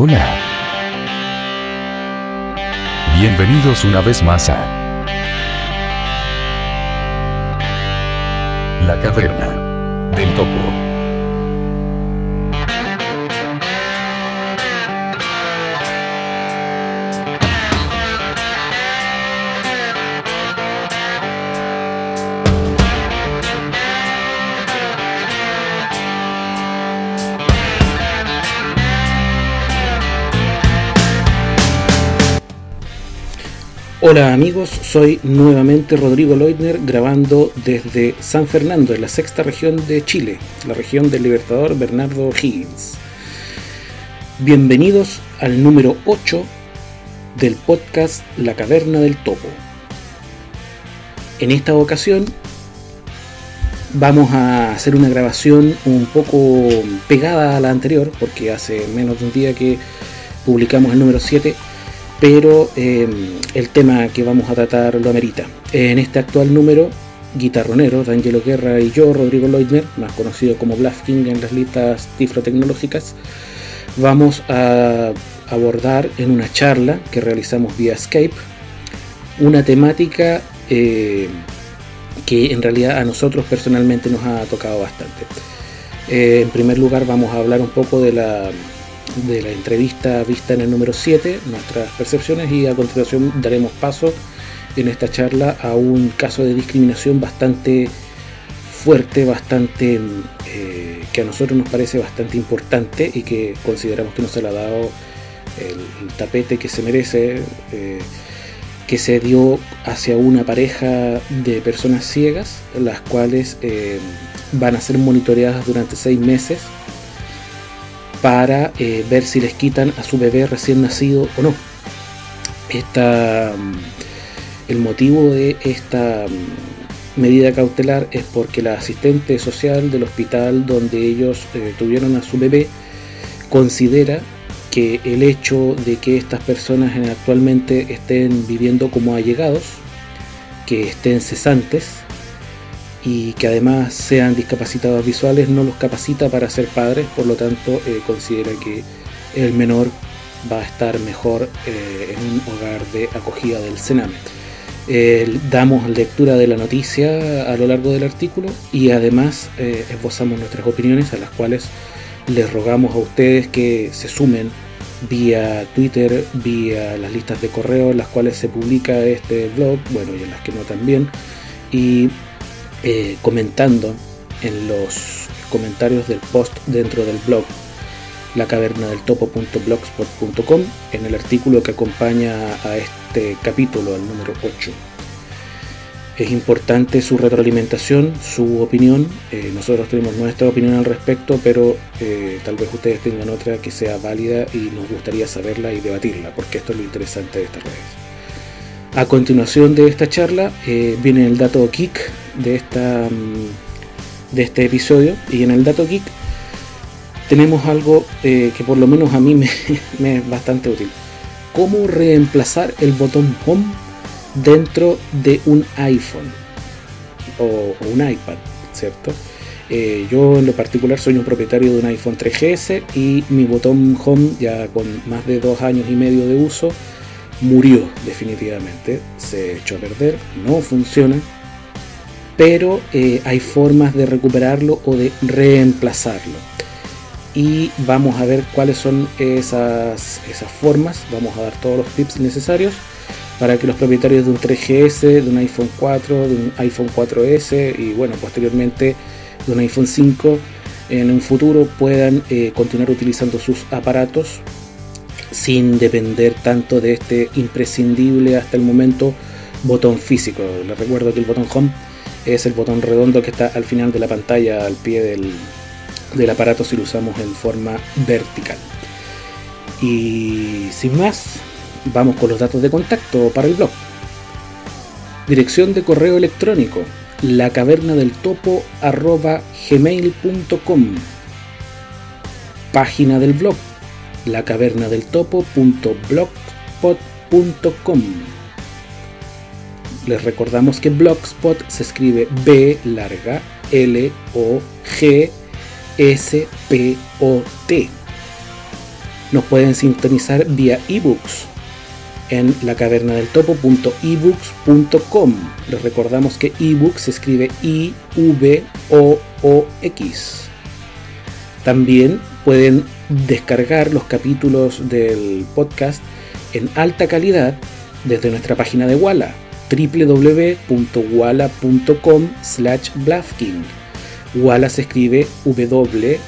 Hola. Bienvenidos una vez más a La Caverna del Topo. Hola amigos, soy nuevamente Rodrigo Leutner grabando desde San Fernando, en la sexta región de Chile, la región del Libertador Bernardo Higgins. Bienvenidos al número 8 del podcast La Caverna del Topo. En esta ocasión vamos a hacer una grabación un poco pegada a la anterior, porque hace menos de un día que publicamos el número 7 pero em, el tema que vamos a tratar lo amerita. En este actual número, guitarronero, D'Angelo Guerra y yo, Rodrigo Leutner, más conocido como King en las listas tifrotecnológicas, vamos a abordar en una charla que realizamos vía Skype una temática eh, que en realidad a nosotros personalmente nos ha tocado bastante. Eh, en primer lugar vamos a hablar un poco de la de la entrevista vista en el número 7, nuestras percepciones, y a continuación daremos paso en esta charla a un caso de discriminación bastante fuerte, bastante eh, que a nosotros nos parece bastante importante y que consideramos que no se le ha dado el, tapete que se merece, eh, que se dio hacia una pareja de personas ciegas, las cuales eh, van a ser monitoreadas durante seis meses para eh, ver si les quitan a su bebé recién nacido o no. Mm, el motivo de esta mm, medida cautelar es porque la asistente social del hospital donde ellos eh, tuvieron a su bebé considera que el hecho de que estas personas actualmente estén viviendo como allegados, que estén cesantes, y que además sean discapacitados visuales no los capacita para ser padres, por lo tanto eh, considera que el menor va a estar mejor eh, en un hogar de acogida del Sename. damos lectura de la noticia a lo largo del artículo y además eh, esbozamos nuestras opiniones a las cuales les rogamos a ustedes que se sumen vía Twitter, vía las listas de correo en las cuales se publica este blog, bueno y en las que no también, y eh, comentando en los comentarios del post dentro del blog la caverna del topo.blogspot.com en el artículo que acompaña a este capítulo, al número 8. Es importante su retroalimentación, su opinión. Eh, nosotros tenemos nuestra opinión al respecto, pero eh, tal vez ustedes tengan otra que sea válida y nos gustaría saberla y debatirla, porque esto es lo interesante de estas redes. A continuación de esta charla eh, viene el dato geek de, esta, mm, de este episodio y en el dato geek tenemos algo eh, que por lo menos a mí me, es bastante útil. Cómo reemplazar el botón home dentro de un iPhone o, un iPad, ¿cierto? Eh, yo en lo particular soy un propietario de un iPhone 3GS y mi botón home ya con más de dos años y medio de uso murió definitivamente, se echó a perder, no funciona, pero eh, hay formas de recuperarlo o de reemplazarlo. Y vamos a ver cuáles son esas, esas formas, vamos a dar todos los tips necesarios para que los propietarios de un 3GS, de un iPhone 4, de un iPhone 4S y bueno, posteriormente de un iPhone 5 en un futuro puedan eh, continuar utilizando sus aparatos sin depender tanto de este imprescindible hasta el momento botón físico. Les recuerdo que el botón Home es el botón redondo que está al final de la pantalla, al pie del, del aparato si lo usamos en forma vertical. Y sin más, vamos con los datos de contacto para el blog. Dirección de correo electrónico la caverna del topo gmail.com Página del blog lacavernadeltopo.blogspot.com. Les recordamos que Blogspot se escribe B larga L O G S P O T. Nos pueden sintonizar vía ebooks en la caverna del topo.ebooks.com. Les recordamos que ebooks se escribe I V O O X. También pueden descargar los capítulos del podcast en alta calidad desde nuestra página de Walla www.walla.com slash Blafking. Walla se escribe W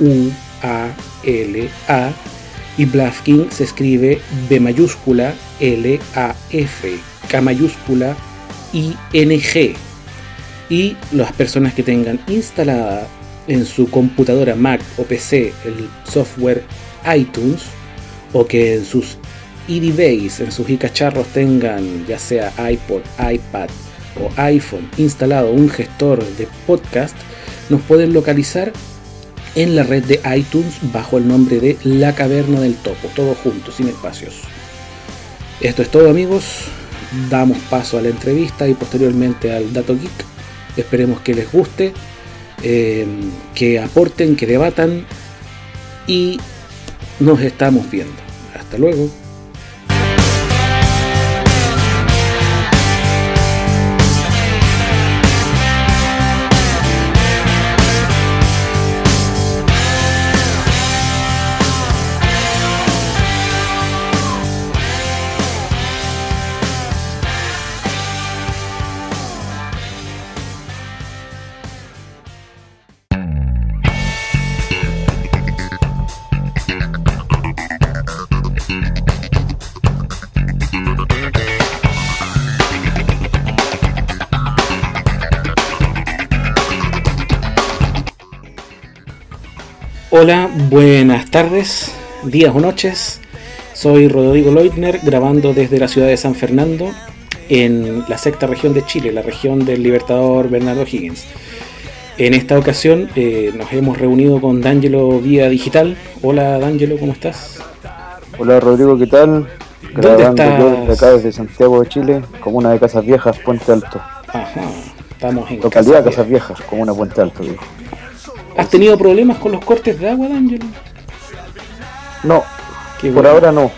U A L A y Blafking se escribe B mayúscula L A F K mayúscula I N G. Y las personas que tengan instalada en su computadora Mac o PC el software iTunes o que en sus eDevice, en sus cacharros tengan ya sea iPod, iPad o iPhone instalado un gestor de podcast, nos pueden localizar en la red de iTunes bajo el nombre de La Caverna del Topo, todo junto, sin espacios. Esto es todo amigos, damos paso a la entrevista y posteriormente al Dato Geek. Esperemos que les guste eh, que aporten, que debatan y nos estamos viendo. Hasta luego. Hola, buenas tardes, días o noches. Soy Rodrigo Leutner, grabando desde la ciudad de San Fernando, en la sexta región de Chile, la región del Libertador Bernardo Higgins. En esta ocasión eh, nos hemos reunido con D'Angelo vía digital. Hola D'Angelo, ¿cómo estás? Hola Rodrigo, ¿qué tal? ¿Dónde estás? yo desde acá, desde Santiago de Chile, como una de Casas Viejas, Puente Alto. Ajá, estamos en Localidad Casa Casas Viejas, como una Puente Alto, digo. ¿Has tenido problemas con los cortes de agua, D'Angelo? No, Qué por bueno. ahora no,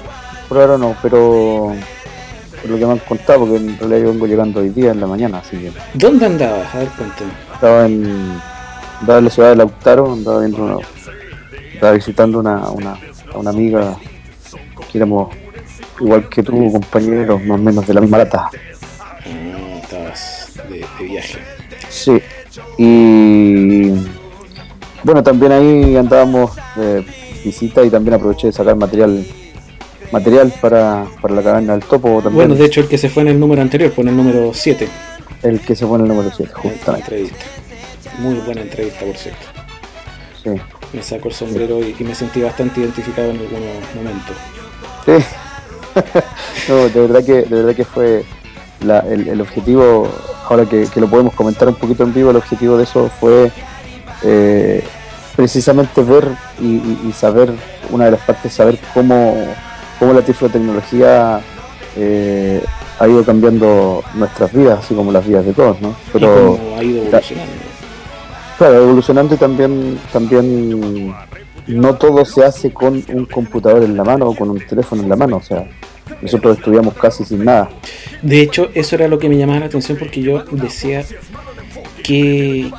por ahora no, pero por lo que me han contado, porque en realidad yo vengo llegando hoy día en la mañana, así que ¿Dónde andabas? A ver, cuéntame. estaba en, andaba en la ciudad de Lautaro, andaba viendo una- estaba visitando una, una, a una amiga que éramos igual que tú, compañeros, más o menos de la misma lata. Ah, estabas de, de viaje. Sí, y bueno, también ahí andábamos de visita y también aproveché de sacar material material para, para la caverna del topo también. Bueno, de hecho, el que se fue en el número anterior, por el número 7. el que se pone el número 7, La justamente. entrevista. Muy buena entrevista, por cierto. Sí. Me saco el sombrero y, y me sentí bastante identificado en algunos momentos. Sí. no, de verdad que, de verdad que fue la- el, el objetivo, ahora que, que lo podemos comentar un poquito en vivo, el objetivo de eso fue eh, precisamente ver y, y- y saber, una de las partes, saber cómo, cómo la tiflotecnología eh, ha ido cambiando nuestras vidas, así como las vidas de todos, ¿no? y Pero cómo ha ido evolucionando. claro, evolucionando y también, también no todo se hace con un computador en la mano o con un teléfono en la mano, o sea, nosotros estudiamos casi sin nada. De hecho, eso era lo que me llamaba la atención porque yo decía que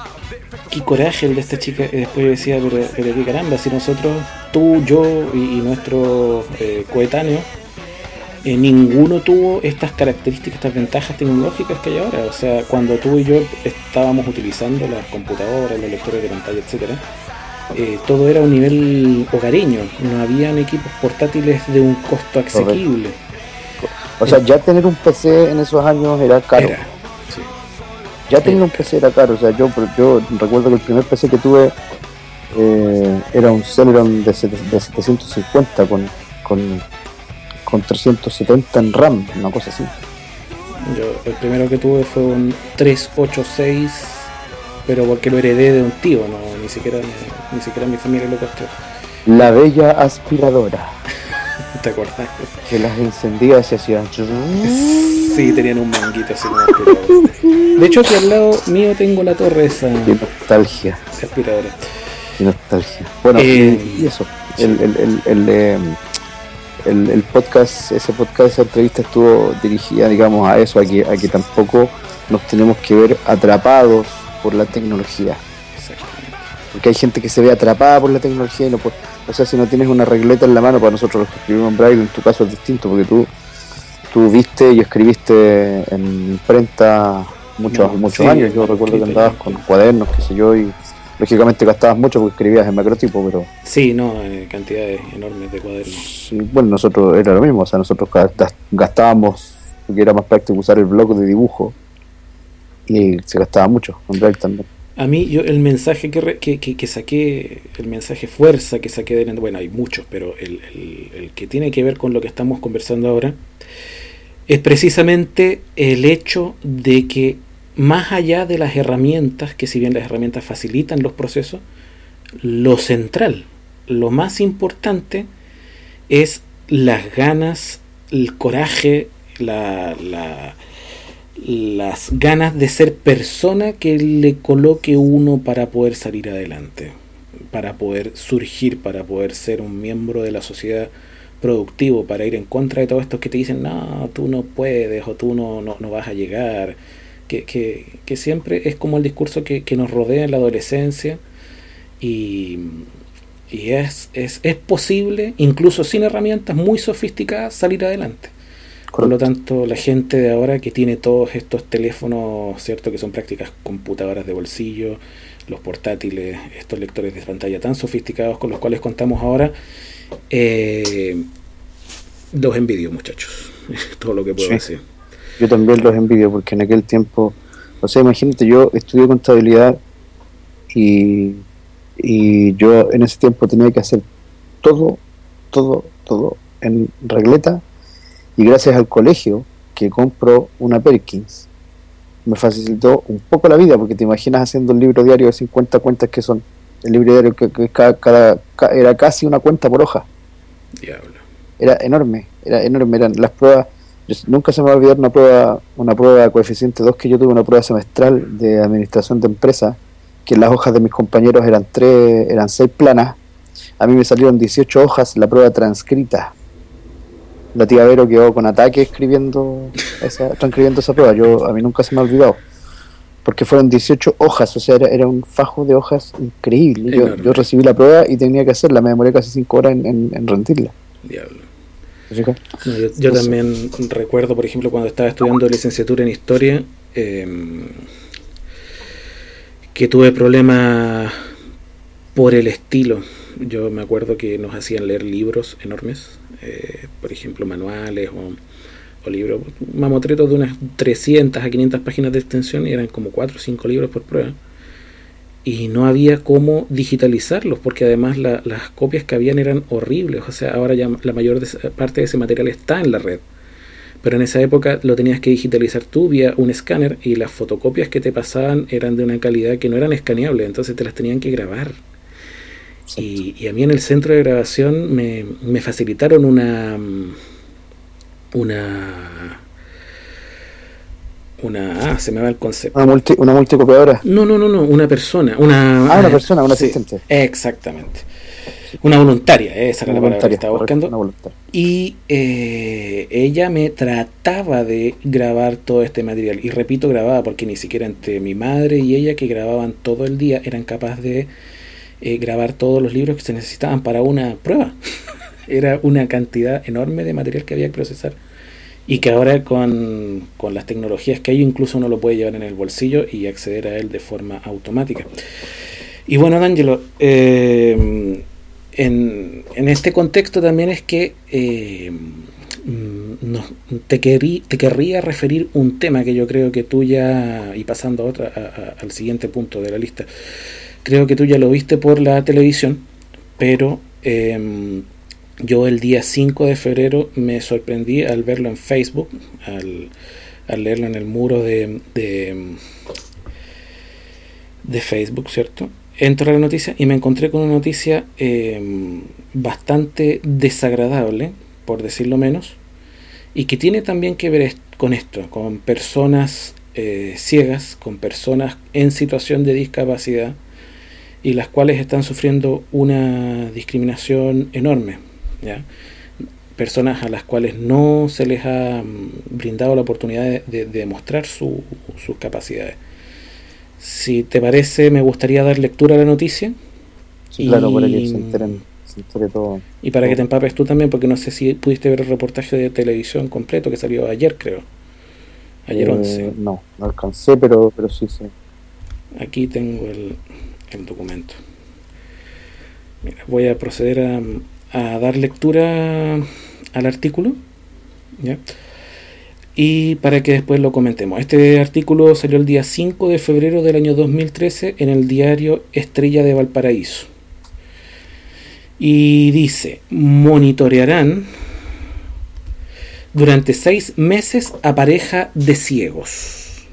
qué coraje el de esta chica. Y después yo decía, pero, pero qué caramba, si nosotros, tú, yo y, y nuestro eh, coetáneo, eh, ninguno tuvo estas características, estas ventajas tecnológicas que hay ahora. O sea, cuando tú y yo estábamos utilizando las computadoras, los lectores de pantalla, etcétera, eh, todo era a un nivel hogareño. No habían equipos portátiles de un costo asequible. O sea, ya tener un PC en esos años era caro. Era, sí. Ya tener un PC era caro. O sea, yo, yo recuerdo que el primer PC que tuve eh, era un Celeron de, sete- de 750 con, con, con 370 en RAM, una cosa así. Yo el primero que tuve fue un 386, pero porque lo heredé de un tío, no, ni siquiera ni siquiera mi familia lo costó. La bella aspiradora ¿Te acordás? que las encendía y se hacían. Sí, tenían un manguito así como. De hecho, aquí al lado mío tengo la torre esa Qué nostalgia. esa aspiradora. Nostalgia. Bueno, Eh, y eso. El, el, el, el, eh, el- el podcast, ese podcast, esa entrevista estuvo dirigida, digamos, a eso, a que, a que tampoco nos tenemos que ver atrapados por la tecnología. Exactamente. Porque hay gente que se ve atrapada por la tecnología y no puede. O sea, si no tienes una regleta en la mano, para nosotros los que escribimos en braille, en tu caso es distinto, porque tú, tú viste y escribiste en imprenta muchos, No, muchos sí, años. Yo recuerdo que andabas con cuadernos, qué sé yo, y lógicamente gastabas mucho porque escribías en macrotipo, pero Sí, no, eh, cantidades enormes de cuadernos. sí, bueno, nosotros era lo mismo, o sea, nosotros gast- gastábamos, porque era más práctico usar el blog de dibujo, y se gastaba mucho en braille también. A mí, yo el mensaje que, re- que, que- saqué, el mensaje fuerza que saqué de bueno, hay muchos, pero el, el- el que tiene que ver con lo que estamos conversando ahora, es precisamente el hecho de que más allá de las herramientas, que si bien las herramientas facilitan los procesos, lo central, lo más importante es las ganas, el coraje, la, la- las ganas de ser persona que le coloque uno para poder salir adelante, para poder surgir, para poder ser un miembro de la sociedad productivo, para ir en contra de todos estos que te dicen, no, tú no puedes o tú no, no, no vas a llegar, que, que, que siempre es como el discurso que, que nos rodea en la adolescencia y, y es, es, es posible, incluso sin herramientas muy sofisticadas, salir adelante. Por lo tanto, la gente de ahora que tiene todos estos teléfonos, ¿cierto? Que son prácticas computadoras de bolsillo, los portátiles, estos lectores de pantalla tan sofisticados con los cuales contamos ahora, eh, los envidio, muchachos. Todo lo que puedo Sí. decir. Yo también los envidio porque en aquel tiempo, o sea, imagínate, yo estudié contabilidad y, y yo en ese tiempo tenía que hacer todo, todo, todo en regleta y gracias al colegio que compró una Perkins me facilitó un poco la vida porque te imaginas haciendo un libro diario de 50 cuentas que son el libro diario que, que cada, cada- ca- era casi una cuenta por hoja Diablo. era enorme, era enorme, eran las pruebas, yo- nunca se me va a olvidar una prueba, una prueba de coeficiente 2 que yo tuve, una prueba semestral de administración de empresa, que las hojas de mis compañeros eran tres, eran seis planas, a mí me salieron 18 hojas, la prueba transcrita. La tía Vero quedó con ataque escribiendo esa, transcribiendo esa prueba, yo a mí nunca se me ha olvidado. Porque fueron 18 hojas, o sea, era, era un fajo de hojas increíble. Yo, yo recibí la prueba y tenía que hacerla, me demoré casi 5 horas en, en, en rendirla. Diablo. Yo también recuerdo, por ejemplo, cuando estaba estudiando licenciatura en historia, eh, que tuve problemas por el estilo. Yo me acuerdo que nos hacían leer libros enormes, eh, por ejemplo, manuales o, o libros, mamotretos de unas 300 a 500 páginas de extensión y eran como 4 o 5 libros por prueba. Y no había cómo digitalizarlos, porque además la- las copias que habían eran horribles. O sea, ahora ya la mayor parte de ese material está en la red. Pero en esa época lo tenías que digitalizar tú vía un escáner y las fotocopias que te pasaban eran de una calidad que no eran escaneables, entonces te las tenían que grabar. Y, y a mí en el centro de grabación me, me facilitaron una mm, una una ah, se me va el concepto. Una, multi, una multicopiadora. No, no, no, no, una persona, una Ah, una persona, un sí, asistente. Exactamente. Una voluntaria, esa era Una la palabra que estaba buscando. una. Y eh, ella me trataba de grabar todo este material. Y repito, grababa porque ni siquiera entre mi madre y ella, que grababan todo el día, eran capaces de eh, grabar todos los libros que se necesitaban para una prueba. Era una cantidad enorme de material que había que procesar. Y que ahora con, con las tecnologías que hay, incluso uno lo puede llevar en el bolsillo y acceder a él de forma automática. Y bueno, D'Angelo, eh, en, en este contexto también es que eh, no, te, querí- te querría referir un tema que yo creo que tú ya, y pasando a- a- al siguiente punto de la lista, creo que tú ya lo viste por la televisión, pero eh, yo el día 5 de febrero me sorprendí al verlo en Facebook, al, leerlo en el muro de, de, Facebook, ¿cierto? Entro a la noticia y me encontré con una noticia eh, bastante desagradable, por decirlo menos, y que tiene también que ver con esto, con personas eh, ciegas, con personas en situación de discapacidad, y las cuales están sufriendo una discriminación enorme. ¿ya? Personas a las cuales no se les ha mm, brindado la oportunidad de, de, demostrar su, sus capacidades. Si te parece, me gustaría dar lectura a la noticia. Sí, claro, para que se enteren, se entere todo. Y para todo. que te empapes tú también, porque no sé si pudiste ver el reportaje de televisión completo que salió ayer, creo. Ayer Eh, 11. No, no alcancé, pero, pero sí, sí. Aquí tengo el, el documento. Voy a proceder a, a dar lectura al artículo. ¿ya? Y para que después lo comentemos. Este artículo salió el día 5 de febrero del año 2013 en el diario Estrella de Valparaíso. Y dice, monitorearán durante seis meses a pareja de ciegos.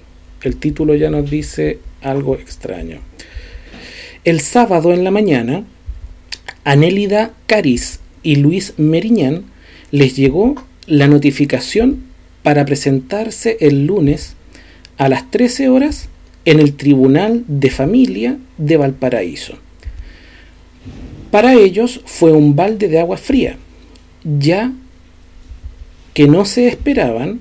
El título ya nos dice algo extraño. El sábado en la mañana, Anélida Caris y Luis Meriñán les llegó la notificación para presentarse el lunes a las 13 horas en el Tribunal de Familia de Valparaíso. Para ellos fue un balde de agua fría, ya que no se esperaban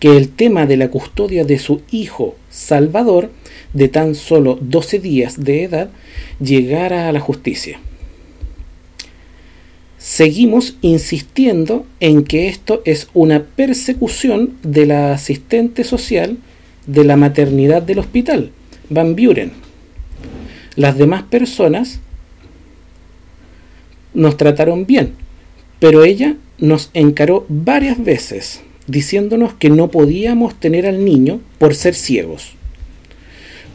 que el tema de la custodia de su hijo Salvador, de tan solo 12 días de edad, llegara a la justicia. Seguimos insistiendo en que esto es una persecución de la asistente social de la maternidad del hospital, Van Buren. Las demás personas nos trataron bien, pero ella nos encaró varias veces diciéndonos que no podíamos tener al niño por ser ciegos.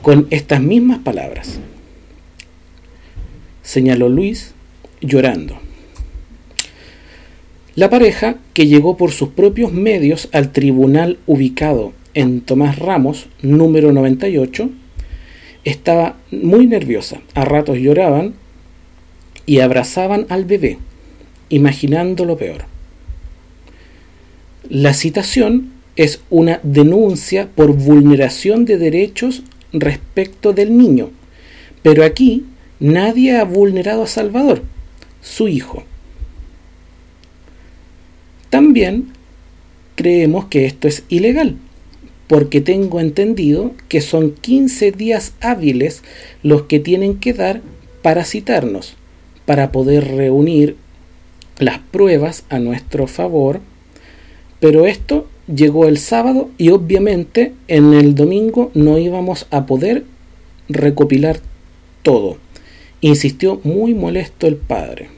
Con estas mismas palabras, señaló Luis llorando. La pareja, que llegó por sus propios medios al tribunal ubicado en Tomás Ramos, número 98, estaba muy nerviosa. A ratos lloraban y abrazaban al bebé, imaginando lo peor. La citación es una denuncia por vulneración de derechos respecto del niño, pero aquí nadie ha vulnerado a Salvador, su hijo. También creemos que esto es ilegal, porque tengo entendido que son 15 días hábiles los que tienen que dar para citarnos, para poder reunir las pruebas a nuestro favor, pero esto llegó el sábado y obviamente en el domingo no íbamos a poder recopilar todo. Insistió muy molesto el padre.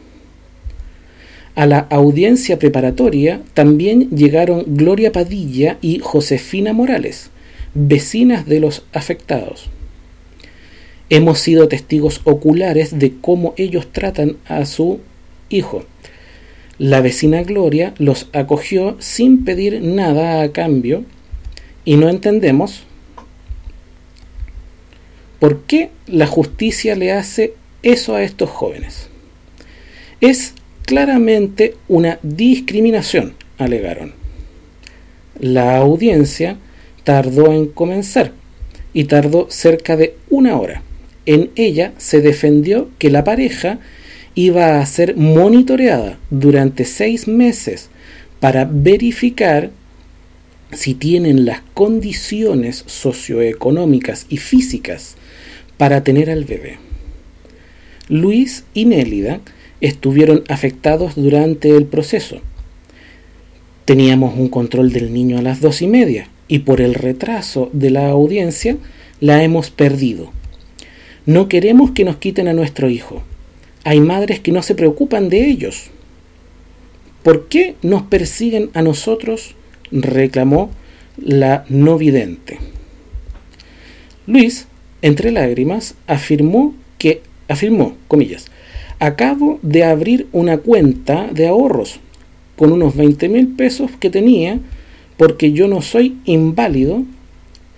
A la audiencia preparatoria también llegaron Gloria Padilla y Josefina Morales, vecinas de los afectados. Hemos sido testigos oculares de cómo ellos tratan a su hijo. La vecina Gloria los acogió sin pedir nada a cambio y no entendemos por qué la justicia le hace eso a estos jóvenes. Es claramente una discriminación, alegaron. La audiencia tardó en comenzar y tardó cerca de una hora. En ella se defendió que la pareja iba a ser monitoreada durante seis meses para verificar si tienen las condiciones socioeconómicas y físicas para tener al bebé. Luis y Nélida estuvieron afectados durante el proceso. Teníamos un control del niño a las dos y media y por el retraso de la audiencia la hemos perdido. No queremos que nos quiten a nuestro hijo. Hay madres que no se preocupan de ellos. ¿Por qué nos persiguen a nosotros? reclamó la no vidente. Luis, entre lágrimas, afirmó que, afirmó, comillas, acabo de abrir una cuenta de ahorros con unos 20 mil pesos que tenía porque yo no soy inválido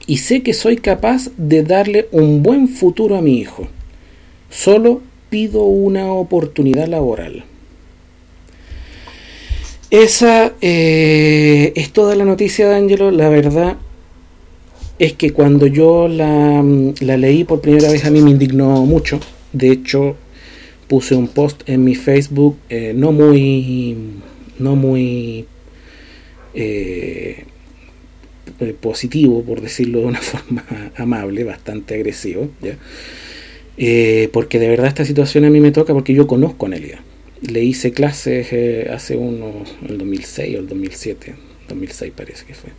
y sé que soy capaz de darle un buen futuro a mi hijo. Solo una oportunidad laboral. Esa eh, es toda la noticia de Angelo. La verdad es que cuando yo la, la, leí por primera vez a mí me indignó mucho, De hecho, puse un post en mi Facebook eh, no muy no muy eh, positivo por decirlo de una forma amable bastante agresivo ¿ya? Porque de verdad esta situación a mí me toca porque yo conozco a Nelia. Le hice clases hace uno el 2006 o el 2007 2006 parece que fue.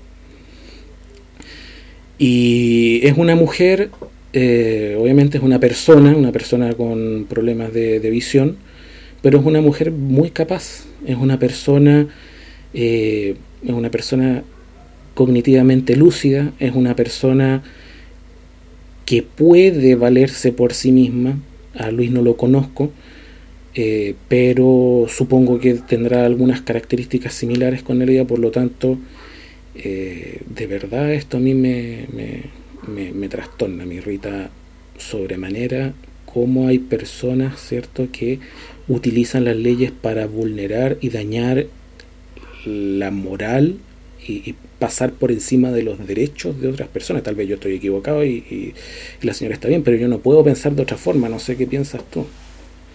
Y es una mujer eh, obviamente es una persona, una persona con problemas de, visión, pero es una mujer muy capaz, es una persona, eh, es una persona cognitivamente lúcida, es una persona que puede valerse por sí misma, a Luis no lo conozco, eh, pero supongo que tendrá algunas características similares con ella, por lo tanto, de verdad esto a mí me me, me trastorna, me irrita sobremanera cómo hay personas, ¿cierto?, que utilizan las leyes para vulnerar y dañar la moral y, pasar por encima de los derechos de otras personas. Tal vez yo estoy equivocado y, la señora está bien, pero yo no puedo pensar de otra forma. No sé qué piensas tú.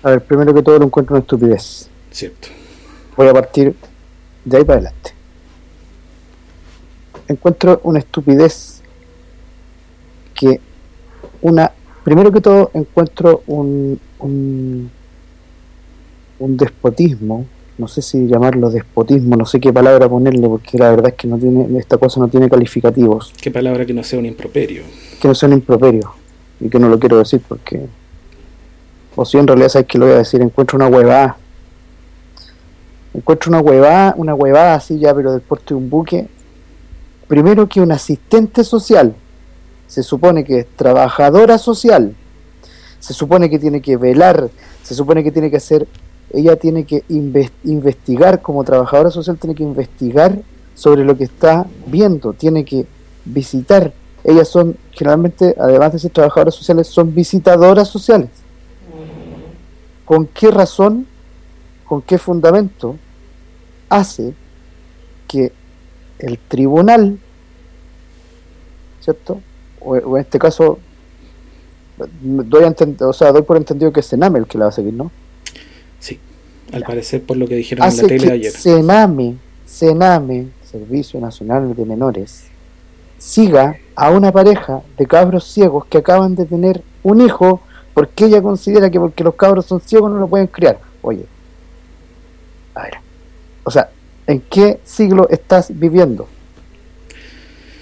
A ver, primero que todo lo encuentro una estupidez. Cierto. Voy a partir de ahí para adelante. Encuentro una estupidez que una, primero que todo encuentro un, un, despotismo, no sé si llamarlo despotismo, no sé qué palabra ponerle, porque la verdad es que no tiene, esta cosa no tiene calificativos. ¿Qué palabra que no sea un improperio? Que no sea un improperio, y que no lo quiero decir porque, o si en realidad sabes que lo voy a decir, encuentro una huevada. Encuentro una huevada, una huevada así ya, pero del porte de un buque. Primero que un asistente social, se supone que es trabajadora social, se supone que tiene que velar, se supone que tiene que hacer, ella tiene que investigar como trabajadora social, tiene que investigar sobre lo que está viendo, tiene que visitar. Ellas son, generalmente, además de ser trabajadoras sociales, son visitadoras sociales. ¿Con qué razón, con qué fundamento hace que el tribunal, ¿cierto? o, en este caso, doy, o sea, doy por entendido que es Sename el que la va a seguir, ¿no? Sí, al parecer por lo que dijeron en la tele ayer. Sename, Sename, Servicio Nacional de Menores, siga a una pareja de cabros ciegos que acaban de tener un hijo porque ella considera que porque los cabros son ciegos no lo pueden criar. Oye, a ver, o sea, ¿en qué siglo estás viviendo?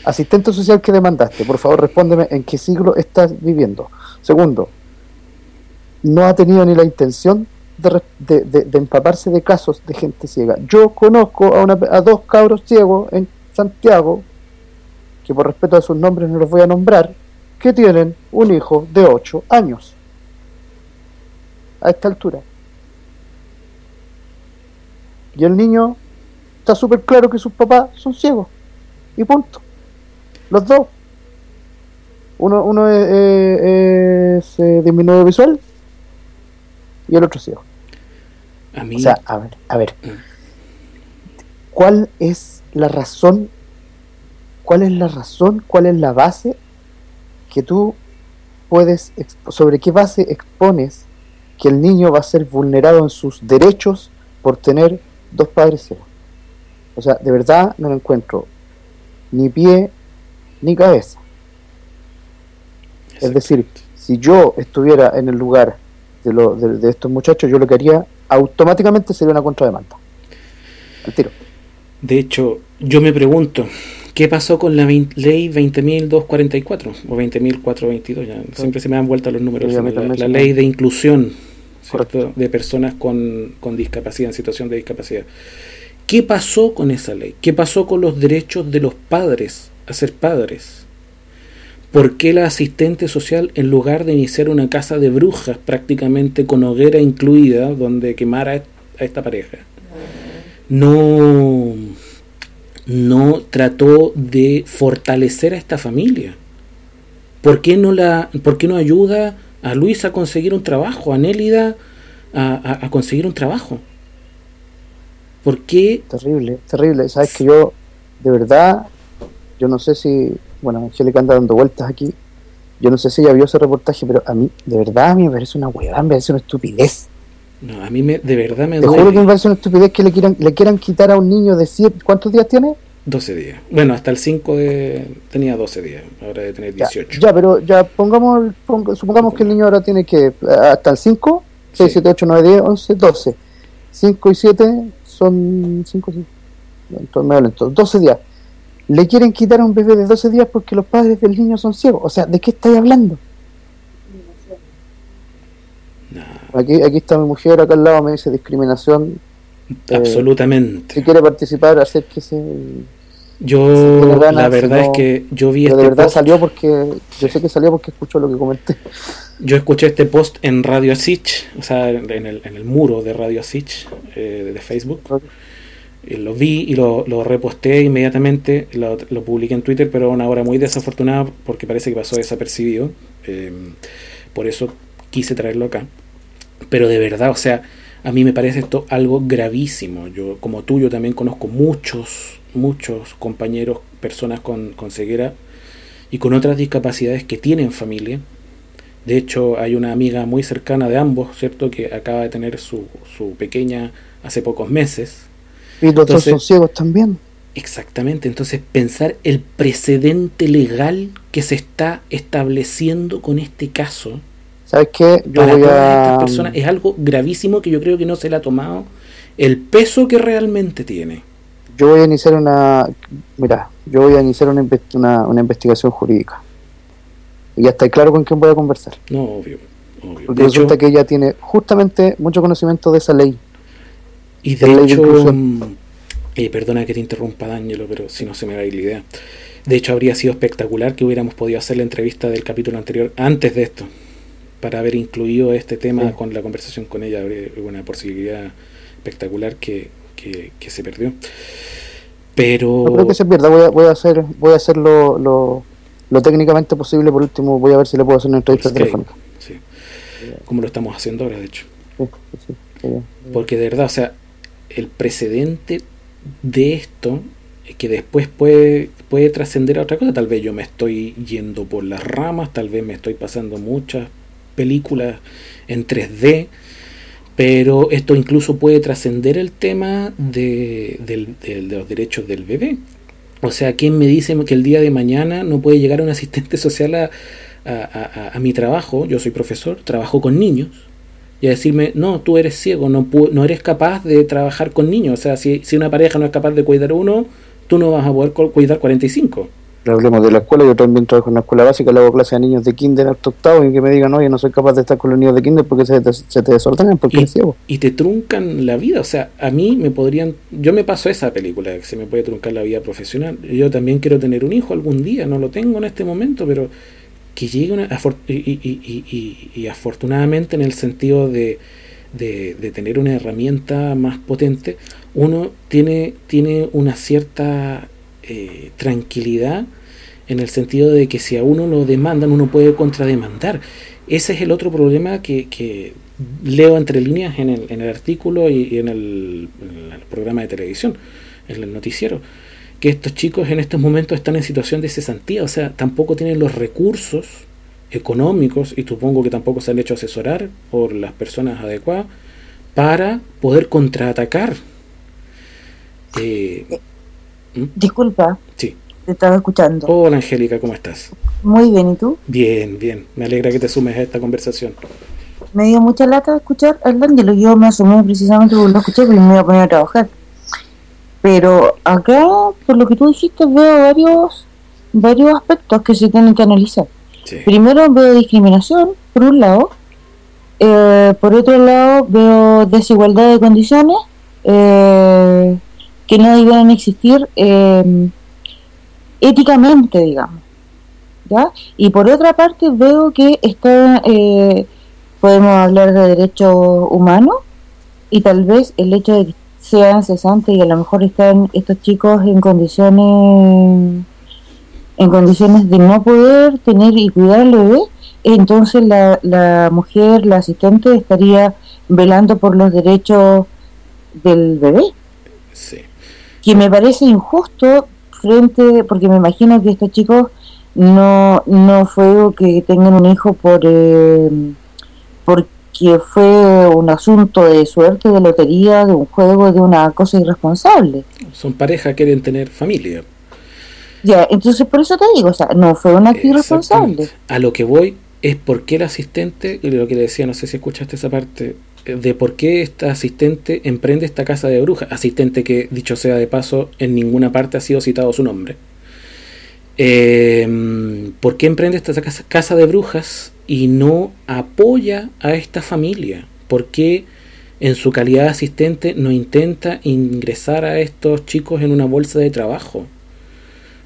Asistente social que demandaste, por favor respóndeme en qué siglo estás viviendo. Segundo, no ha tenido ni la intención de, empaparse de casos de gente ciega. Yo conozco a, a dos cabros ciegos en Santiago, que por respeto a sus nombres no los voy a nombrar, que tienen un hijo de 8 años. A esta altura. Y el niño está súper claro que sus papás son ciegos. Y punto. Los dos. Uno, uno es, es, eh, disminuido visual y el otro ciego. A mí... O sea, a ver, a ver. Mm. ¿Cuál es la razón? ¿Cuál es la razón? ¿Cuál es la base que tú puedes, sobre qué base expones que el niño va a ser vulnerado en sus derechos por tener dos padres ciegos? O sea, de verdad no lo encuentro ni pie ni cabeza. Es decir, si yo estuviera en el lugar de, lo, de, estos muchachos, yo lo que haría automáticamente sería una contrademanda. Al tiro. De hecho, yo me pregunto, ¿qué pasó con la ley 20.244 o 20.422? Ya, siempre se me dan vuelta los números. La, ley de inclusión de personas con, con discapacidad, en situación de discapacidad. ¿Qué pasó con esa ley? ¿Qué pasó con los derechos de los padres a ser padres? ¿Por qué la asistente social, en lugar de iniciar una casa de brujas prácticamente con hoguera incluida, donde quemara a esta pareja, no, no trató de fortalecer a esta familia? ¿Por qué no, la, por qué no ayuda a Luis a conseguir un trabajo, a Nélida a, a conseguir un trabajo? ¿Por qué? Terrible, terrible. Sabes que yo, de verdad, yo no sé si, bueno, Angélica anda dando vueltas aquí, yo no sé si ya vio ese reportaje, pero a mí, de verdad, a mí me parece una huevada, me parece una estupidez. No, a mí me, de verdad me Te duele. juro que me parece una estupidez que le quieran, le quieran quitar a un niño de siete, ¿cuántos días tiene? 12 días. Bueno, hasta el 5 de... tenía 12 días, ahora debe tener Ya, 18. ya, pero ya pongamos, ponga- supongamos que el niño ahora tiene que, hasta el 5, 6, Sí. 7, 8, 9, 10, 11, 12. 5 y 7 son 5, entonces medio lento, 12 días. Le quieren quitar a un bebé de 12 días porque los padres del niño son ciegos. O sea, ¿de qué estáis hablando? No, Aquí, aquí está mi mujer, acá al lado me dice discriminación. Eh, absolutamente. Si quiere participar, acérquese. Yo, si ganas, la verdad si no- es que yo vi este de verdad post, salió porque, yo sé que salió porque escuchó lo que comenté. yo escuché este post en Radio Sich, o sea, en el, en el muro de Radio Sich eh, de Facebook. Eh, lo vi y lo, lo reposté inmediatamente, lo, lo publiqué en Twitter, pero a una hora muy desafortunada porque parece que pasó desapercibido. eh, por eso quise traerlo acá. Pero de verdad, o sea, a mí me parece esto algo gravísimo. Yo, como tú, yo también conozco muchos, muchos compañeros, personas con, con ceguera y con otras discapacidades que tienen familia. De hecho, hay una amiga muy cercana de ambos, ¿cierto? Que acaba de tener su, su pequeña hace pocos meses. Y los dos Entonces- son ciegos también. Exactamente, entonces pensar el precedente legal que se está estableciendo con este caso ¿Sabes qué? Yo para voy todas a. estas personas es algo gravísimo que yo creo que no se le ha tomado el peso que realmente tiene. Yo voy a iniciar una. Mira, yo voy a iniciar una, una, una investigación jurídica. Y ya está claro con quién voy a conversar. No, obvio. obvio. Porque De hecho, resulta que ella tiene justamente mucho conocimiento de esa ley. Y de hecho, mm, eh, perdona que te interrumpa, D'Angelo, pero si no se me va a ir la idea. De hecho, habría sido espectacular que hubiéramos podido hacer la entrevista del capítulo anterior antes de esto, para haber incluido este tema Sí. con la conversación con ella. Habría una posibilidad espectacular que, que, que se perdió. Pero, No creo que se pierda. Voy a, voy a hacer, voy a hacer lo, lo, lo técnicamente posible. Por último, voy a ver si le puedo hacer una entrevista Skype, telefónica. sí. como lo estamos haciendo ahora, de hecho. Sí. Porque de verdad, o sea, el precedente de esto es que después puede, puede trascender a otra cosa. Tal vez yo me estoy yendo por las ramas, tal vez me estoy pasando muchas películas en 3D, pero esto incluso puede trascender el tema de, los derechos del bebé. O sea, ¿quién me dice que el día de mañana no puede llegar un asistente social a mi trabajo? Yo soy profesor, trabajo con niños y a decirme, no, tú eres ciego, no, no eres capaz de trabajar con niños. O sea, si, si una pareja no es capaz de cuidar uno, tú no vas a poder cu- cuidar 45. Hablemos de la escuela, yo también trabajo en una escuela básica, le hago clase a niños de kinder hasta octavo y que me digan, oye, no soy capaz de estar con los niños de kinder porque se te, se te desordenan porque Y, eres ciego. y te truncan la vida. O sea, a mí me podrían... Yo me paso esa película, que se me puede truncar la vida profesional. Yo también quiero tener un hijo algún día, no lo tengo en este momento, pero que llegue una... Y, y- afortunadamente en el sentido de, tener una herramienta más potente, uno tiene, tiene una cierta eh, tranquilidad en el sentido de que si a uno lo demandan, uno puede contrademandar. Ese es el otro problema que, leo entre líneas en el, en el artículo y, en el programa de televisión, en el noticiero, que estos chicos en estos momentos están en situación de cesantía, o sea, tampoco tienen los recursos económicos y supongo que tampoco se han hecho asesorar por las personas adecuadas para poder contraatacar. Eh, ¿Mm? Disculpa, sí. te estaba escuchando. Hola Angélica, ¿cómo estás? Muy bien, ¿y tú? Bien, bien. Me alegra que te sumes a esta conversación. Me dio mucha lata escuchar al Ángelo. Yo me asumí precisamente porque lo escuché, pero me iba a poner a trabajar. Pero acá, por lo que tú dijiste, veo varios, varios aspectos que se tienen que analizar. Sí. Primero veo discriminación, por un lado. Eh, por otro lado, veo desigualdad de condiciones eh, que no debieran existir eh, éticamente, digamos. ¿ya? Y por otra parte, veo que está, eh, podemos hablar de derechos humanos y tal vez el hecho de que sean cesantes y a lo mejor están estos chicos en condiciones en condiciones de no poder tener y cuidar al bebé, entonces la, la mujer, la asistente, estaría velando por los derechos del bebé, Sí. que me parece injusto frente, porque me imagino que estos chicos no, no fue que tengan un hijo por eh, porque fue un asunto de suerte, de lotería, de un juego, de una cosa irresponsable. Son parejas, quieren tener familia. Ya, entonces por eso te digo, o sea, no fue un acto irresponsable. A lo que voy es por qué el asistente, lo que le decía, no sé si escuchaste esa parte, de por qué esta asistente emprende esta casa de brujas. Asistente que, dicho sea de paso, en ninguna parte ha sido citado su nombre. Eh, ¿Por qué emprende esta casa de brujas y no apoya a esta familia? ¿Por qué en su calidad de asistente no intenta ingresar a estos chicos en una bolsa de trabajo?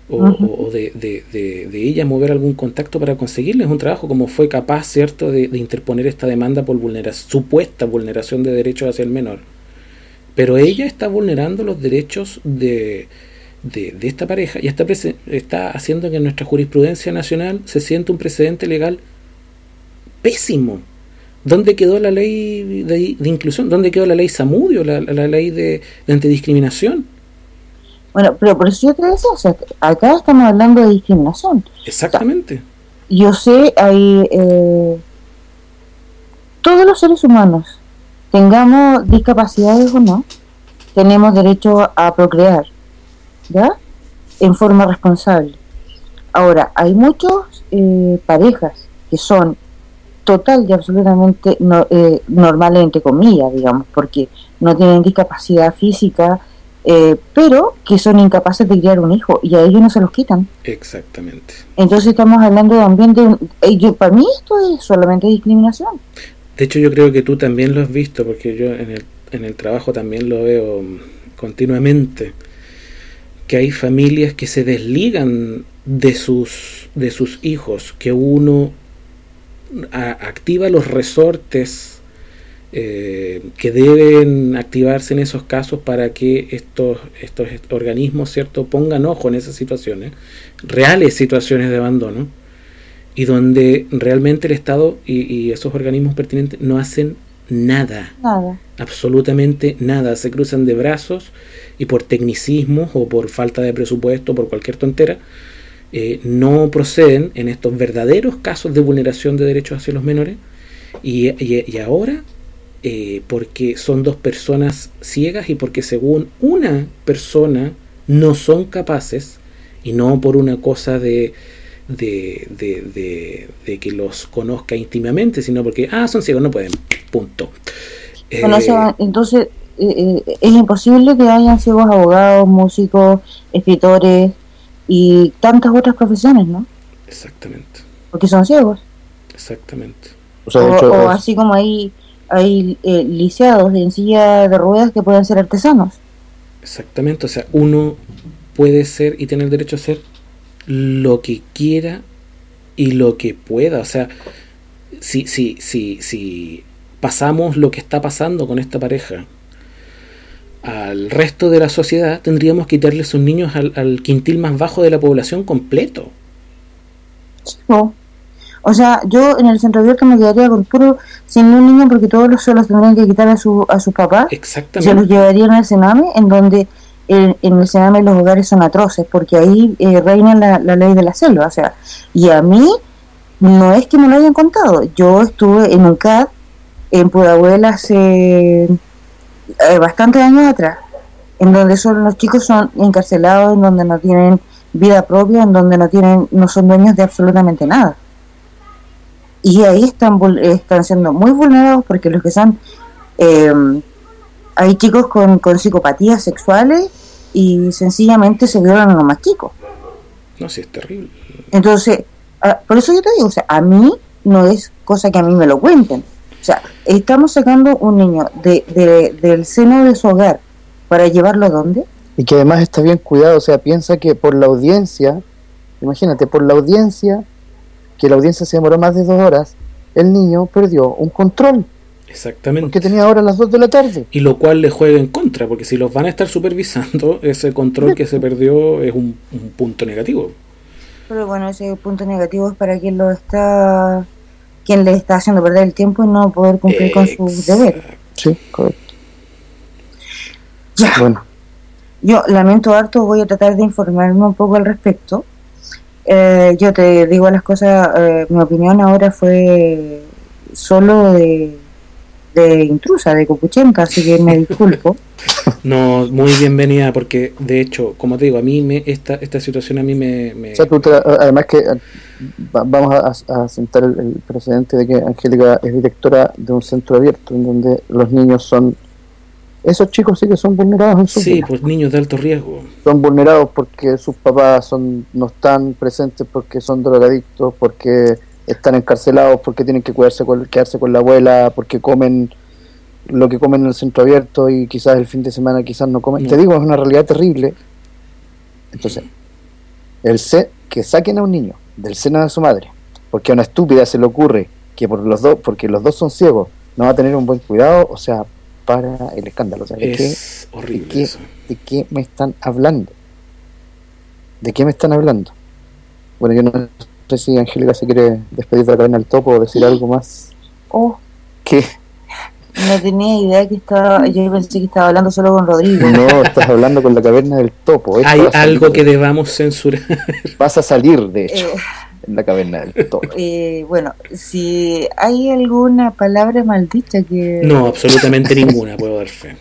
o, de, de, de, ella mover algún contacto para conseguirles un trabajo, como fue capaz, ¿cierto?, de, interponer esta demanda por vulneración, supuesta vulneración de derechos hacia el menor. Pero ella está vulnerando los derechos de, de, esta pareja y está, está haciendo que nuestra jurisprudencia nacional se sienta un precedente legal pésimo. ¿Dónde quedó la ley de, inclusión? ¿Dónde quedó la ley Samudio, la, la ley de antidiscriminación? Bueno, pero por eso yo te decía, o sea, acá estamos hablando de discriminación. Exactamente. yo sé, hay eh, todos los seres humanos, tengamos discapacidades o no, tenemos derecho a procrear, ¿ya? En forma responsable. Ahora, hay muchas eh, parejas que son total y absolutamente no, eh, normales, entre comillas, digamos, porque no tienen discapacidad física, eh, pero que son incapaces de criar un hijo y a ellos no se los quitan. Exactamente. Entonces estamos hablando también de... Eh, para mí esto es solamente discriminación. De hecho yo creo que tú también lo has visto porque yo en el, en el trabajo también lo veo continuamente que hay familias que se desligan de sus de sus hijos que uno activa los resortes eh, que deben activarse en esos casos para que estos, estos organismos cierto pongan ojo en esas situaciones, reales situaciones de abandono, y donde realmente el Estado y, esos organismos pertinentes no hacen nada, nada, absolutamente nada, se cruzan de brazos y por tecnicismos o por falta de presupuesto, por cualquier tontera, eh, no proceden en estos verdaderos casos de vulneración de derechos hacia los menores y, y ahora eh, porque son dos personas ciegas y porque según una persona no son capaces y no por una cosa de, de, de, que los conozca íntimamente, sino porque, ah, son ciegos, no pueden, punto. Eh, entonces, eh, es imposible que hayan ciegos abogados, músicos, escritores y tantas otras profesiones, ¿no? Exactamente. Porque son ciegos. Exactamente. O, así como hay hay eh, lisiados en silla de ruedas que pueden ser artesanos. Exactamente, o sea, uno puede ser y tener derecho a ser lo que quiera y lo que pueda. O sea, si, si, si, si pasamos lo que está pasando con esta pareja al resto de la sociedad, tendríamos que quitarle sus niños al, al quintil más bajo de la población completo. No. O sea, yo en el centro abierto me quedaría con puro sin un niño porque todos los suelos tendrían que quitar a su a sus papás. Exactamente. Se los llevarían al Sename, en donde en, el Sename los hogares son atroces, porque ahí eh, reina la, ley de la selva. O sea, y a mí no es que me lo hayan contado. Yo estuve en un CAD en Pudahuel hace eh, bastantes años atrás, en donde solo los chicos son encarcelados, en donde no tienen vida propia, en donde no tienen no son dueños de absolutamente nada y ahí están, están siendo muy vulnerados porque los que son, em, hay chicos con, con psicopatías sexuales y sencillamente se violan a los más chicos. No, sí, es terrible. Entonces, por eso yo te digo, o sea, a mí no es cosa que a mí me lo cuenten. O sea, estamos sacando un niño de, de, del seno de su hogar para llevarlo a dónde. Y que además está bien cuidado, o sea, piensa que por la audiencia, imagínate, por la audiencia que la audiencia se demoró más de dos horas, el niño perdió un control. Exactamente. Porque tenía ahora las dos de la tarde. Y lo cual le juega en contra, porque si los van a estar supervisando, ese control que se perdió es un, punto negativo. Pero bueno, ese punto negativo es para quien lo está, quien le está haciendo perder el tiempo y no poder cumplir con su deber. Sí, correcto. Ya. Bueno. Yo lamento harto, voy a tratar de informarme un poco al respecto Eh, yo te digo las cosas, eh, mi opinión ahora fue solo de, de intrusa, de copuchenca, así que me disculpo. No, muy bienvenida, porque de hecho, como te digo, a mí me, esta, esta situación a mí me... me- O sea, tú te- además que va- vamos a, a sentar el, el precedente de que Angélica es directora de un centro abierto en donde los niños son esos chicos sí que son vulnerados en su sí, vida. pues niños de alto riesgo. son vulnerados porque sus papás son no están presentes porque son drogadictos porque están encarcelados porque tienen que cuidarse con, quedarse con la abuela porque comen lo que comen en el centro abierto y quizás el fin de semana quizás no comen te digo es una realidad terrible entonces el se que saquen a un niño del seno de su madre porque a una estúpida se le ocurre que por los dos porque los dos son ciegos no va a tener un buen cuidado o sea para el escándalo o sea, ¿de qué- Es horrible qué? eso. ¿De qué me están hablando? ¿De qué me están hablando? Bueno, yo no sé si Angélica se quiere despedir de la cadena del topo o decir algo más. Oh, ¿Qué? no tenía idea que estaba, yo pensé que estaba hablando solo con Rodrigo. No, estás hablando con la caverna del topo. Esto Hay algo que debamos censurar. Vas a salir, de hecho, Eh, en la caverna del topo. eh, bueno, si hay alguna palabra maldita que No, absolutamente ninguna, puedo dar fe.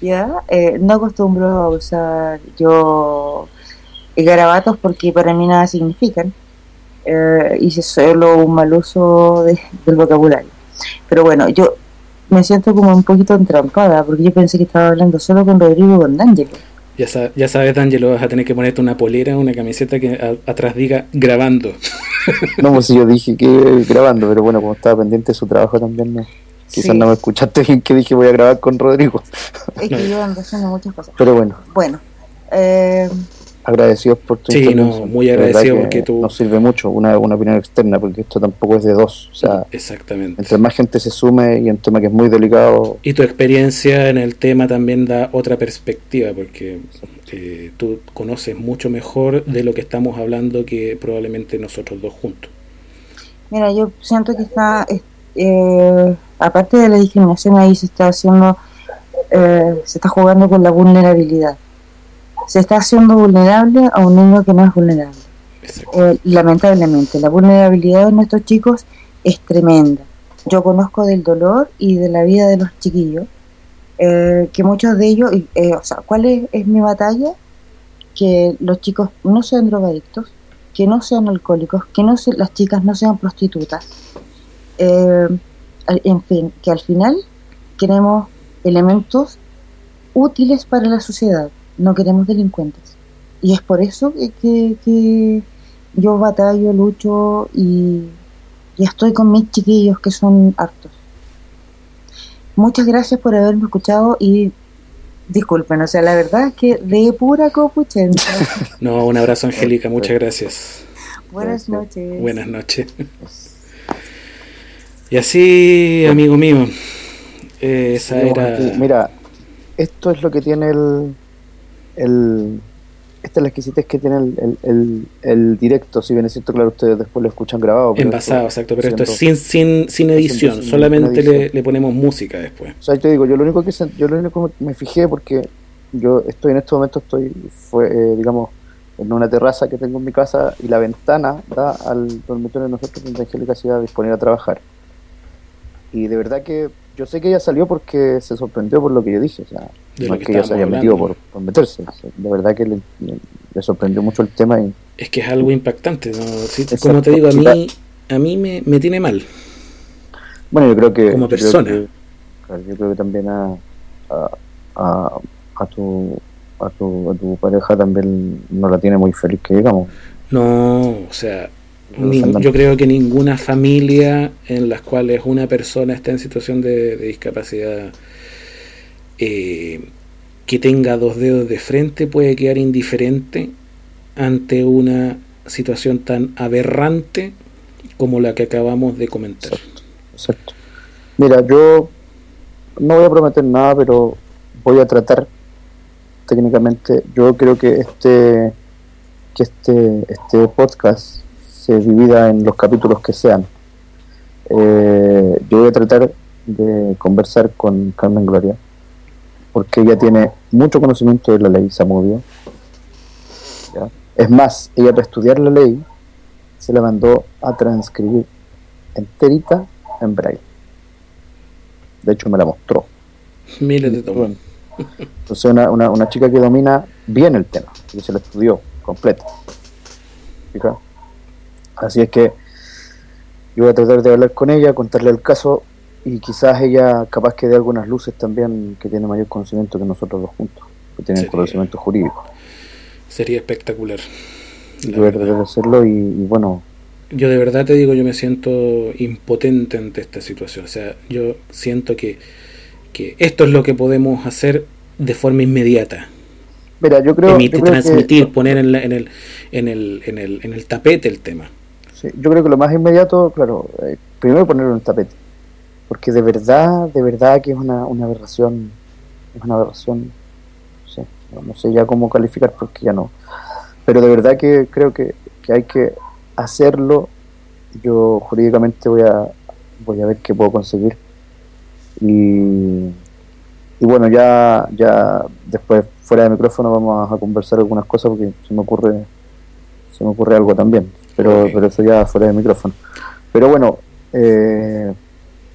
ya eh, no acostumbro a usar yo garabatos porque para mí nada significan. Eh, hice solo un mal uso de- del vocabulario. Pero bueno, yo me siento como un poquito entrampada porque yo pensé que estaba hablando solo con Rodrigo y con D'Angelo. Ya, sa- ya sabes, D'Angelo, vas a tener que ponerte una polera, una camiseta que atrás diga grabando. No, pues si yo dije que grabando, pero bueno, como estaba pendiente de su trabajo también, no. quizás Sí. no me escuchaste bien que dije voy a grabar con Rodrigo. Es que yo ando haciendo muchas cosas. Pero bueno, Bueno, eh, agradecidos por tu Sí, no, muy agradecido que porque tú- Nos sirve mucho una, una opinión externa, porque esto tampoco es de dos. O sea, Exactamente. entre más gente se sume y un tema que es muy delicado, Y tu experiencia en el tema también da otra perspectiva, porque eh, tú conoces mucho mejor de lo que estamos hablando que probablemente nosotros dos juntos. mira, yo siento que está, eh, aparte de la discriminación, ahí se está haciendo, eh, se está jugando con la vulnerabilidad. Se está haciendo vulnerable a un niño que no es vulnerable. Eh, lamentablemente, la vulnerabilidad de nuestros chicos es tremenda. Yo conozco del dolor y de la vida de los chiquillos, eh, que muchos de ellos, y, eh, o sea, ¿cuál es, es mi batalla? Que los chicos no sean drogadictos, que no sean alcohólicos, que no se, las chicas no sean prostitutas. Eh, en fin, que al final queremos elementos útiles para la sociedad, no queremos delincuentes. Y es por eso que, que- que yo batallo, lucho y, y estoy con mis chiquillos que son hartos. Muchas gracias por haberme escuchado y disculpen, o sea, la verdad es que de pura copuchenta. No, un abrazo, Angélica, muchas gracias. Buenas noches. Buenas noches. Y así, amigo mío, eh, esa era... aquí. Mira, esto es lo que tiene el. El esta es la exquisitez que tiene el, el, el, directo, si bien es cierto, claro, ustedes después lo escuchan grabado. pero Envasado, esto- exacto, pero esto es sin, sin, sin edición, sin- solamente le, edición. le ponemos música después. O sea, te digo, yo lo único que yo lo único que me fijé porque yo estoy en este momento estoy fue eh, digamos en una terraza que tengo en mi casa y la ventana da al dormitorio de nosotros donde Angélica se iba a disponer a trabajar. Y de verdad que yo sé que ella salió porque se sorprendió por lo que yo dije, o sea, De no es que que ella se haya metido por, por meterse, o sea, de verdad que le, sorprendió mucho el tema y Es que es algo impactante, ¿no? Sí, como te digo, a mí, a mí me, me tiene mal. bueno, yo creo que Como yo creo persona. que- claro, yo creo que también a, a, a, a tu a tu, a tu pareja también no la tiene muy feliz que digamos. No, o sea, ni- yo creo que ninguna familia en las cuales una persona está en situación de, de discapacidad eh, que tenga dos dedos de frente puede quedar indiferente ante una situación tan aberrante como la que acabamos de comentar. Exacto. Mira, yo no voy a prometer nada, pero voy a tratar técnicamente. Yo creo que este que este este podcast se divida en los capítulos que sean. Eh, yo voy a tratar de conversar con Carmen Gloria, porque ella tiene mucho conocimiento de la ley Samudio. ¿ya? Es más, ella para estudiar la ley se la mandó a transcribir enterita en braille. De hecho, me la mostró. Tomos. Entonces, una, una, una chica que domina bien el tema, que se la estudió completa. ¿Fija? Así es que yo voy a tratar de hablar con ella, contarle el caso y quizás ella capaz que dé algunas luces también que tiene mayor conocimiento que nosotros dos juntos, que tienen Sería- conocimiento jurídico. Sería espectacular. la Yo voy a verdad. tratar de hacerlo y, y bueno, Yo de verdad te digo, yo me siento impotente ante esta situación. O sea, yo siento que, que esto es lo que podemos hacer de forma inmediata. mira, yo creo, yo creo transmitir, que, poner en, la- en el, en, el, en, el, en el tapete el tema. Yo creo que lo más inmediato, claro, eh, primero ponerlo en el tapete, porque de verdad, de verdad que es una, una aberración, es una aberración, no sé, no sé ya cómo calificar porque ya no, pero de verdad que creo que, que hay que hacerlo. Yo jurídicamente voy a voy a ver qué puedo conseguir y, y bueno ya ya después fuera de micrófono vamos a conversar algunas cosas porque se me ocurre se me ocurre algo también pero pero eso ya fuera de micrófono pero bueno eh,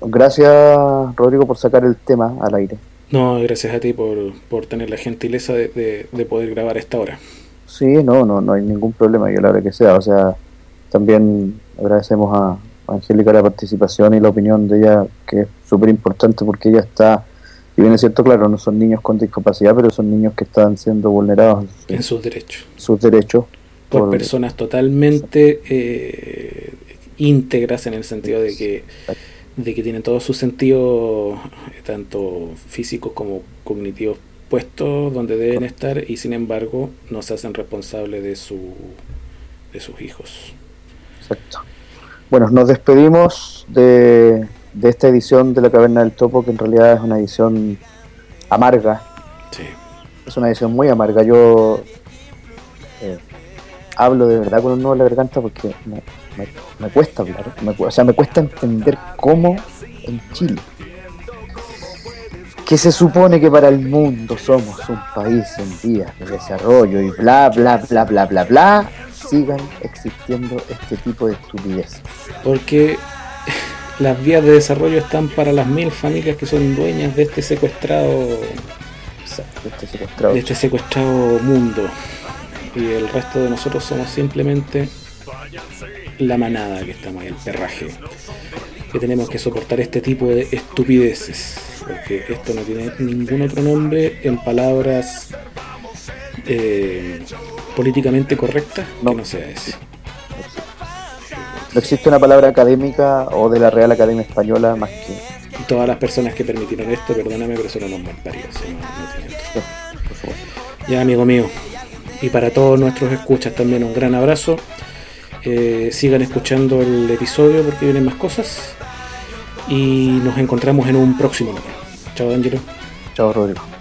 gracias Rodrigo por sacar el tema al aire No, gracias a ti por, por tener la gentileza de, de, de poder grabar a esta hora. Sí, no, no, no hay ningún problema, yo la hora que sea. O sea, también agradecemos a a Angélica la participación y la opinión de ella, que es súper importante porque ella está, y bien es cierto, claro, no son niños con discapacidad, pero son niños que están siendo vulnerados en sus derechos. sus derechos. Por, Por- personas totalmente eh, íntegras en el sentido de que, de que tienen todos sus sentidos, tanto físicos como cognitivos, puestos donde deben estar y sin embargo no se hacen responsables de, su, de sus hijos. Exacto. Bueno, nos despedimos de, de esta edición de La Caverna del Topo, que en realidad es una edición amarga, Sí. es una edición muy amarga. Yo eh, hablo de verdad con un nudo en la garganta porque me, me- me cuesta hablar, me o sea, me cuesta entender cómo en Chile, que se supone que para el mundo somos un país en vías de desarrollo y bla, bla, bla, bla, bla, bla, sigan existiendo este tipo de estupidez. Porque las vías de desarrollo están para las mil familias que son dueñas de este secuestrado este secuestrado. de este secuestrado mundo y el resto de nosotros somos simplemente la manada que estamos ahí, el perraje que tenemos que soportar este tipo de estupideces porque esto no tiene ningún otro nombre en palabras eh, políticamente correctas No. que no sea ese No existe una palabra académica o de la Real Academia Española más que y todas las personas que permitieron esto perdóname pero son unos malparidos no- no. Ya, amigo mío. Y para todos nuestros escuchas también un gran abrazo. Eh, sigan escuchando el episodio porque vienen más cosas. Y nos encontramos en un próximo número. Chao, Angelo. Chao, Rodrigo.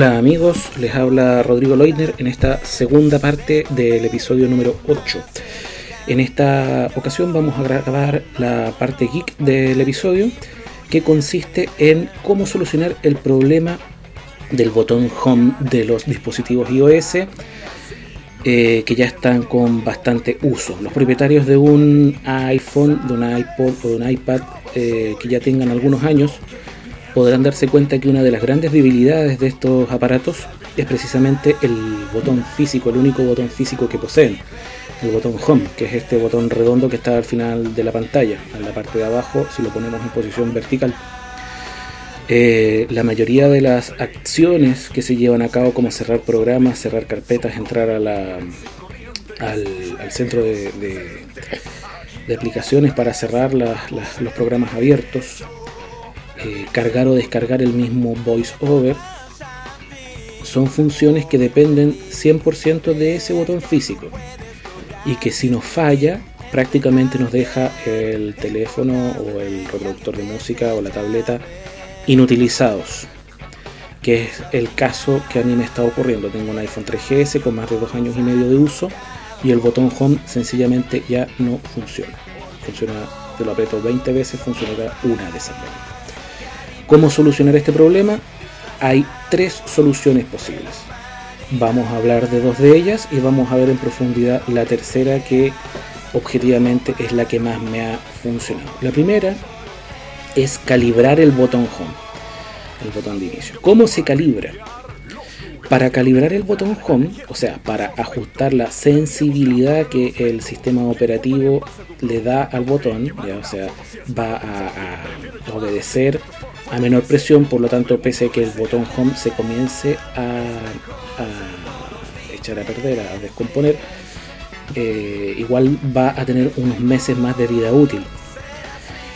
Hola amigos, les habla Rodrigo Leutner en esta segunda parte del episodio número 8. En esta ocasión vamos a grabar la parte geek del episodio que consiste en cómo solucionar el problema del botón home de los dispositivos iOS eh, que ya están con bastante uso. Los propietarios de un iPhone, de un iPod o de un iPad eh, que ya tengan algunos años podrán darse cuenta que una de las grandes debilidades de estos aparatos es precisamente el botón físico, el único botón físico que poseen. el botón Home, que es este botón redondo que está al final de la pantalla, en la parte de abajo, si lo ponemos en posición vertical. Eh, la mayoría de las acciones que se llevan a cabo, como cerrar programas, cerrar carpetas, entrar al, al centro de, de- aplicaciones para cerrar los programas abiertos, eh, cargar o descargar el mismo VoiceOver, son funciones que dependen 100% de ese botón físico. Y que si nos falla prácticamente nos deja el teléfono o el reproductor de música o la tableta inutilizados que es el caso que a mí me está ocurriendo. Tengo un iPhone 3GS con más de dos años y medio de uso y el botón home sencillamente ya no funciona. Funciona, te lo aprieto 20 veces funcionará una de esas 20 ¿Cómo solucionar este problema? Hay tres soluciones posibles. Vamos a hablar de dos de ellas y vamos a ver en profundidad la tercera que objetivamente es la que más me ha funcionado. La primera es calibrar el botón home, el botón de inicio. ¿Cómo se calibra? Para calibrar el botón home, o sea, para ajustar la sensibilidad que el sistema operativo le da al botón, o sea, va a obedecer a menor presión, por lo tanto, pese a que el botón home se comience a, echar a perder, a descomponer, eh, igual va a tener unos meses más de vida útil.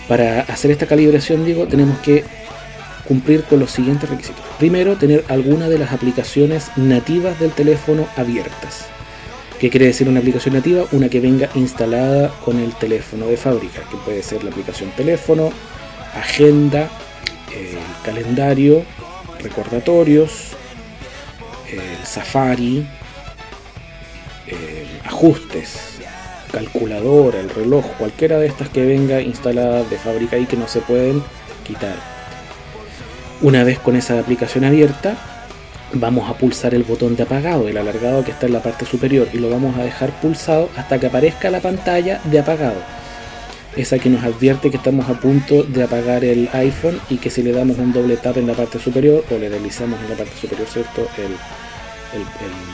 Para hacer esta calibración, digo, tenemos que cumplir con los siguientes requisitos. Primero, tener alguna de las aplicaciones nativas del teléfono abiertas. ¿Qué quiere decir una aplicación nativa? Una que venga instalada con el teléfono de fábrica, que puede ser la aplicación teléfono, agenda, el calendario, recordatorios, el Safari, ajustes, calculadora, el reloj, cualquiera de estas que venga instalada de fábrica y que no se pueden quitar. Una vez con esa aplicación abierta, vamos a pulsar el botón de apagado, el alargado que está en la parte superior, y lo vamos a dejar pulsado hasta que aparezca la pantalla de apagado. Esa que nos advierte que estamos a punto de apagar el iPhone y que si le damos un doble tap en la parte superior o le deslizamos en la parte superior, ¿cierto? El,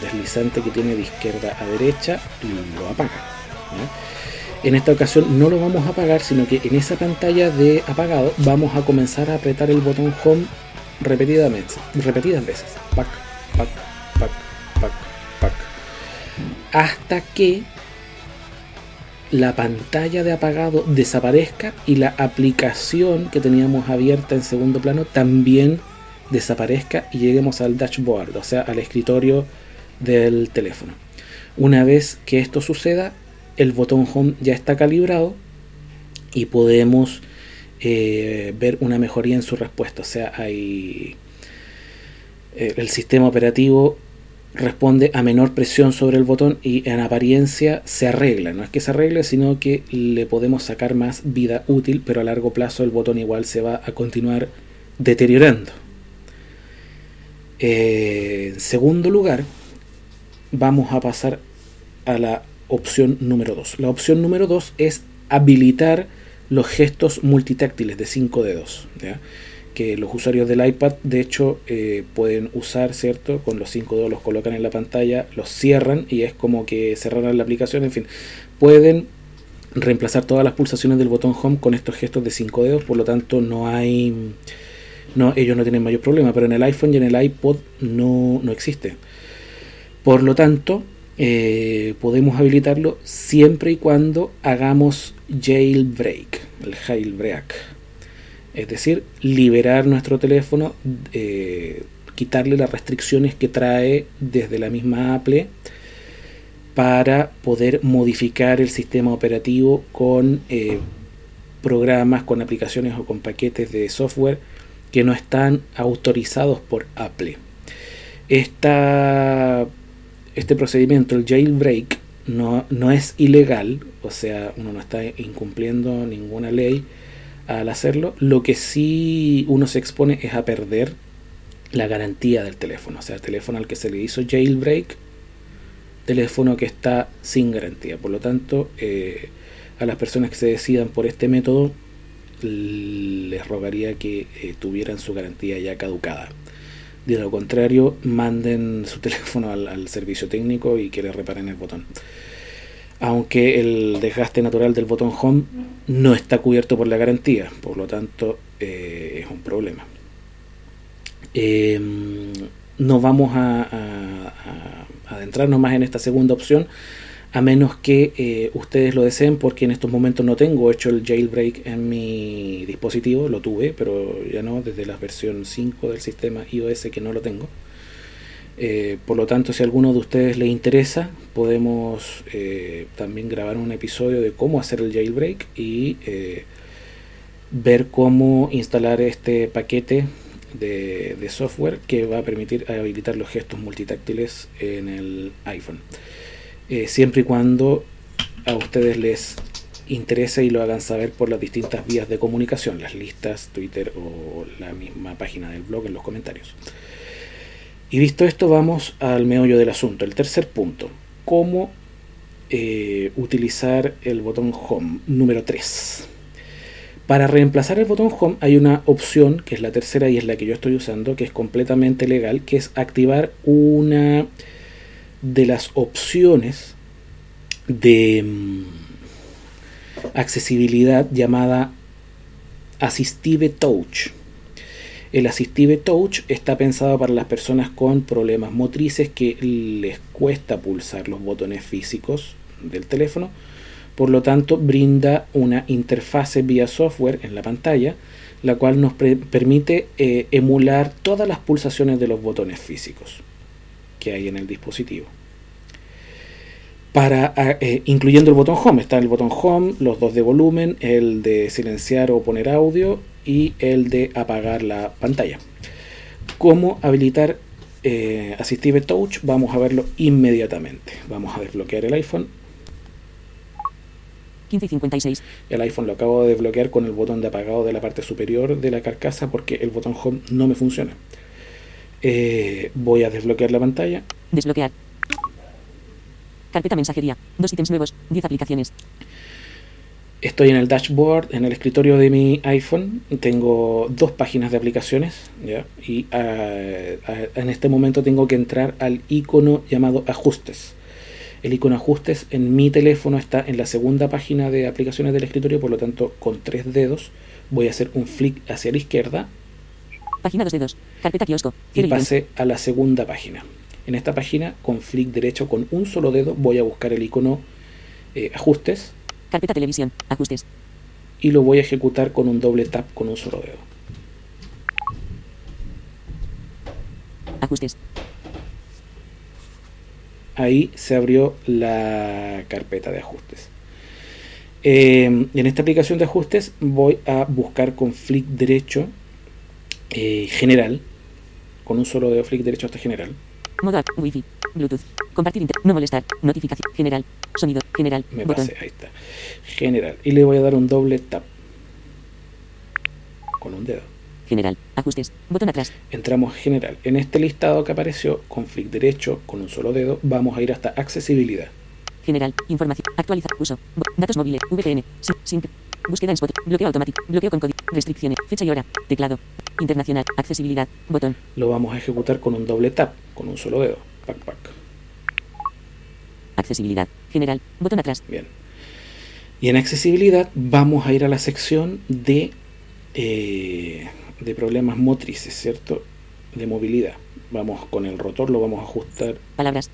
deslizante que tiene de izquierda a derecha lo apaga. En esta ocasión no lo vamos a apagar, sino que en esa pantalla de apagado vamos a comenzar a apretar el botón home repetidamente, repetidas veces. Hasta que la pantalla de apagado desaparezca y la aplicación que teníamos abierta en segundo plano también desaparezca y lleguemos al dashboard, o sea, al escritorio del teléfono. Una vez que esto suceda, el botón home ya está calibrado y podemos eh, ver una mejoría en su respuesta. O sea, hay eh, el sistema operativo responde a menor presión sobre el botón y en apariencia se arregla. No es que se arregle, sino que le podemos sacar más vida útil, pero a largo plazo el botón igual se va a continuar deteriorando. Eh, en segundo lugar, vamos a pasar a la opción número 2. La opción número 2 es habilitar los gestos multitáctiles de 5 dedos. Que los usuarios del iPad, de hecho, eh, pueden usar, ¿cierto? Con los 5 dedos los colocan en la pantalla, los cierran y es como que cerraran la aplicación. En fin, pueden reemplazar todas las pulsaciones del botón Home con estos gestos de 5 dedos, por lo tanto, no hay. No, ellos no tienen mayor problema, pero en el iPhone y en el iPod no, no existe. Por lo tanto, eh, podemos habilitarlo siempre y cuando hagamos jailbreak, el jailbreak. Es decir, liberar nuestro teléfono, eh, quitarle las restricciones que trae desde la misma Apple para poder modificar el sistema operativo con eh, programas, con aplicaciones o con paquetes de software que no están autorizados por Apple. Este procedimiento, el jailbreak, no, no es ilegal, o sea, uno no está incumpliendo ninguna ley al hacerlo. Lo que sí uno se expone es a perder la garantía del teléfono, o sea, el teléfono al que se le hizo jailbreak, teléfono que está sin garantía. Por lo tanto, eh, a las personas que se decidan por este método, les rogaría que eh, tuvieran su garantía ya caducada. De lo contrario, manden su teléfono al, al servicio técnico y que le reparen el botón. Aunque el desgaste natural del botón home no está cubierto por la garantía, por lo tanto eh, es un problema. Eh, no vamos a adentrarnos más en esta segunda opción, a menos que eh, ustedes lo deseen, porque en estos momentos no tengo hecho el jailbreak en mi dispositivo, lo tuve, pero ya no, desde la versión 5 del sistema iOS que no lo tengo. Eh, por lo tanto, si a alguno de ustedes les interesa, podemos eh, también grabar un episodio de cómo hacer el jailbreak y eh, ver cómo instalar este paquete de, de software que va a permitir habilitar los gestos multitáctiles en el iPhone. Siempre y cuando a ustedes les interese y lo hagan saber por las distintas vías de comunicación, las listas, Twitter o la misma página del blog en los comentarios. Y visto esto, vamos al meollo del asunto. El tercer punto, cómo eh, utilizar el botón Home número 3. Para reemplazar el botón Home hay una opción, que es la tercera y es la que yo estoy usando, que es completamente legal, que es activar una de las opciones de mm, accesibilidad llamada Assistive Touch. El Assistive Touch está pensado para las personas con problemas motrices que les cuesta pulsar los botones físicos del teléfono. Por lo tanto, brinda una interfase vía software en la pantalla, la cual nos permite eh, emular todas las pulsaciones de los botones físicos que hay en el dispositivo. Para, ah, eh, incluyendo el botón Home, está el botón Home, los dos de volumen, el de silenciar o poner audio y el de apagar la pantalla. ¿Cómo habilitar eh, Assistive Touch? Vamos a verlo inmediatamente. Vamos a desbloquear el iPhone. 15 y 56. El iPhone lo acabo de desbloquear con el botón de apagado de la parte superior de la carcasa porque el botón Home no me funciona. Eh, voy a desbloquear la pantalla. Desbloquear. Carpeta mensajería. Dos ítems nuevos. 10 aplicaciones. Estoy en el dashboard, en el escritorio de mi iPhone. Tengo dos páginas de aplicaciones. ¿ya? Y ah, ah, en este momento tengo que entrar al icono llamado ajustes. El icono ajustes en mi teléfono está en la segunda página de aplicaciones del escritorio, por lo tanto, con tres dedos voy a hacer un flick hacia la izquierda Página 2 dedos. Carpeta kiosco. y pase a la segunda página. En esta página, con flick derecho con un solo dedo, voy a buscar el icono eh, ajustes Carpeta televisión. Ajustes. y lo voy a ejecutar con un doble tap con un solo dedo. Ajustes. Ahí se abrió la carpeta de ajustes. Eh, en esta aplicación de ajustes voy a buscar con flick derecho eh, general, con un solo dedo flick derecho hasta general. Modo. Wi-Fi. Bluetooth. Compartir inter. No molestar. Notificación. General. Sonido. General. Me Botón. pasé, ahí está. General. Y le voy a dar un doble tap con un dedo. General. Ajustes. Botón atrás. Entramos general. En este listado que apareció con flick derecho con un solo dedo, vamos a ir hasta accesibilidad. General. Información. Actualizar. Uso. Datos móviles. VPN. Sync. Búsqueda en Spotify. Bloqueo automático. Bloqueo con código. Restricciones. Fecha y hora. Teclado. Internacional. Accesibilidad. Botón. Lo vamos a ejecutar con un doble tap, con un solo dedo. Pac, pac. Accesibilidad. General. Botón atrás. Bien. Y en accesibilidad vamos a ir a la sección de, eh, de problemas motrices, ¿cierto? De movilidad. Vamos con el rotor, lo vamos a ajustar Palabras.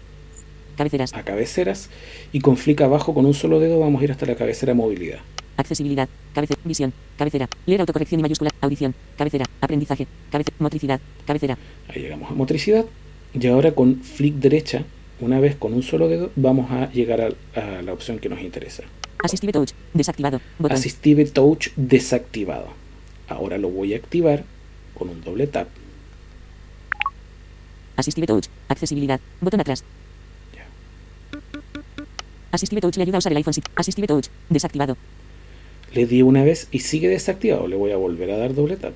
Cabeceras. a cabeceras y con flick abajo con un solo dedo vamos a ir hasta la cabecera movilidad. Accesibilidad. Cabecera. Visión. Cabecera. Leer autocorrección y mayúscula. Audición. Cabecera. Aprendizaje. Cabecera. Motricidad. Cabecera. Ahí llegamos a motricidad y ahora con flick derecha, una vez con un solo dedo, vamos a llegar a, a la opción que nos interesa. Assistive Touch. Desactivado. Botón. Assistive Touch desactivado. Ahora lo voy a activar con un doble tap. Assistive Touch. Accesibilidad. Botón atrás. Ya. Assistive Touch le ayuda a usar el iPhone. si- Assistive Touch. Desactivado. Le di una vez y sigue desactivado. Le voy a volver a dar doble tap.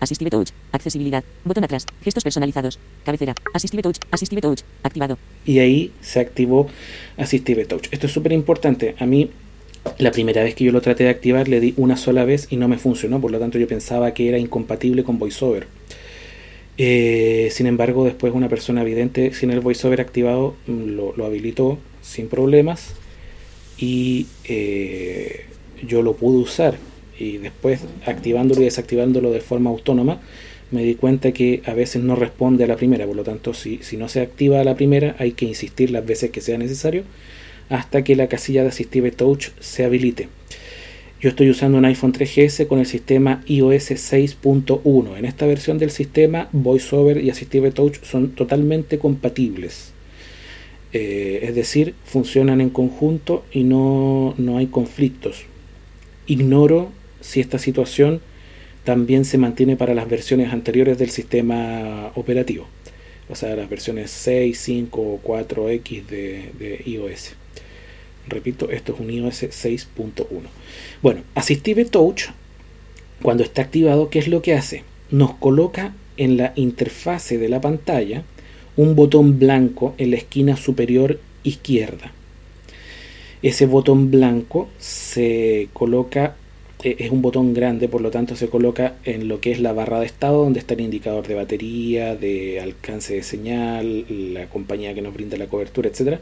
Assistive Touch. Accesibilidad. Botón atrás. Gestos personalizados. Cabecera. Assistive Touch. Assistive Touch. Activado. Y ahí se activó Assistive Touch. Esto es súper importante. A mí, la primera vez que yo lo traté de activar, le di una sola vez y no me funcionó. Por lo tanto, yo pensaba que era incompatible con VoiceOver. Eh, sin embargo, después una persona vidente sin el voiceover activado mm, lo, lo habilitó sin problemas y eh, yo lo pude usar. Y después, activándolo y desactivándolo de forma autónoma, me di cuenta que a veces no responde a la primera. Por lo tanto, si, si no se activa a la primera, hay que insistir las veces que sea necesario hasta que la casilla de Assistive Touch se habilite. Yo estoy usando un iPhone 3GS con el sistema iOS 6.1. En esta versión del sistema, VoiceOver y Assistive Touch son totalmente compatibles. Eh, es decir, funcionan en conjunto y no, no hay conflictos. Ignoro si esta situación también se mantiene para las versiones anteriores del sistema operativo. O sea, las versiones 6, 5 o 4X de, de iOS. Repito, esto es un iOS 6.1. Bueno, Assistive Touch, cuando está activado, ¿qué es lo que hace? Nos coloca en la interfase de la pantalla un botón blanco en la esquina superior izquierda. Ese botón blanco se coloca, eh, es un botón grande, por lo tanto se coloca en lo que es la barra de estado, donde está el indicador de batería, de alcance de señal, la compañía que nos brinda la cobertura, etc.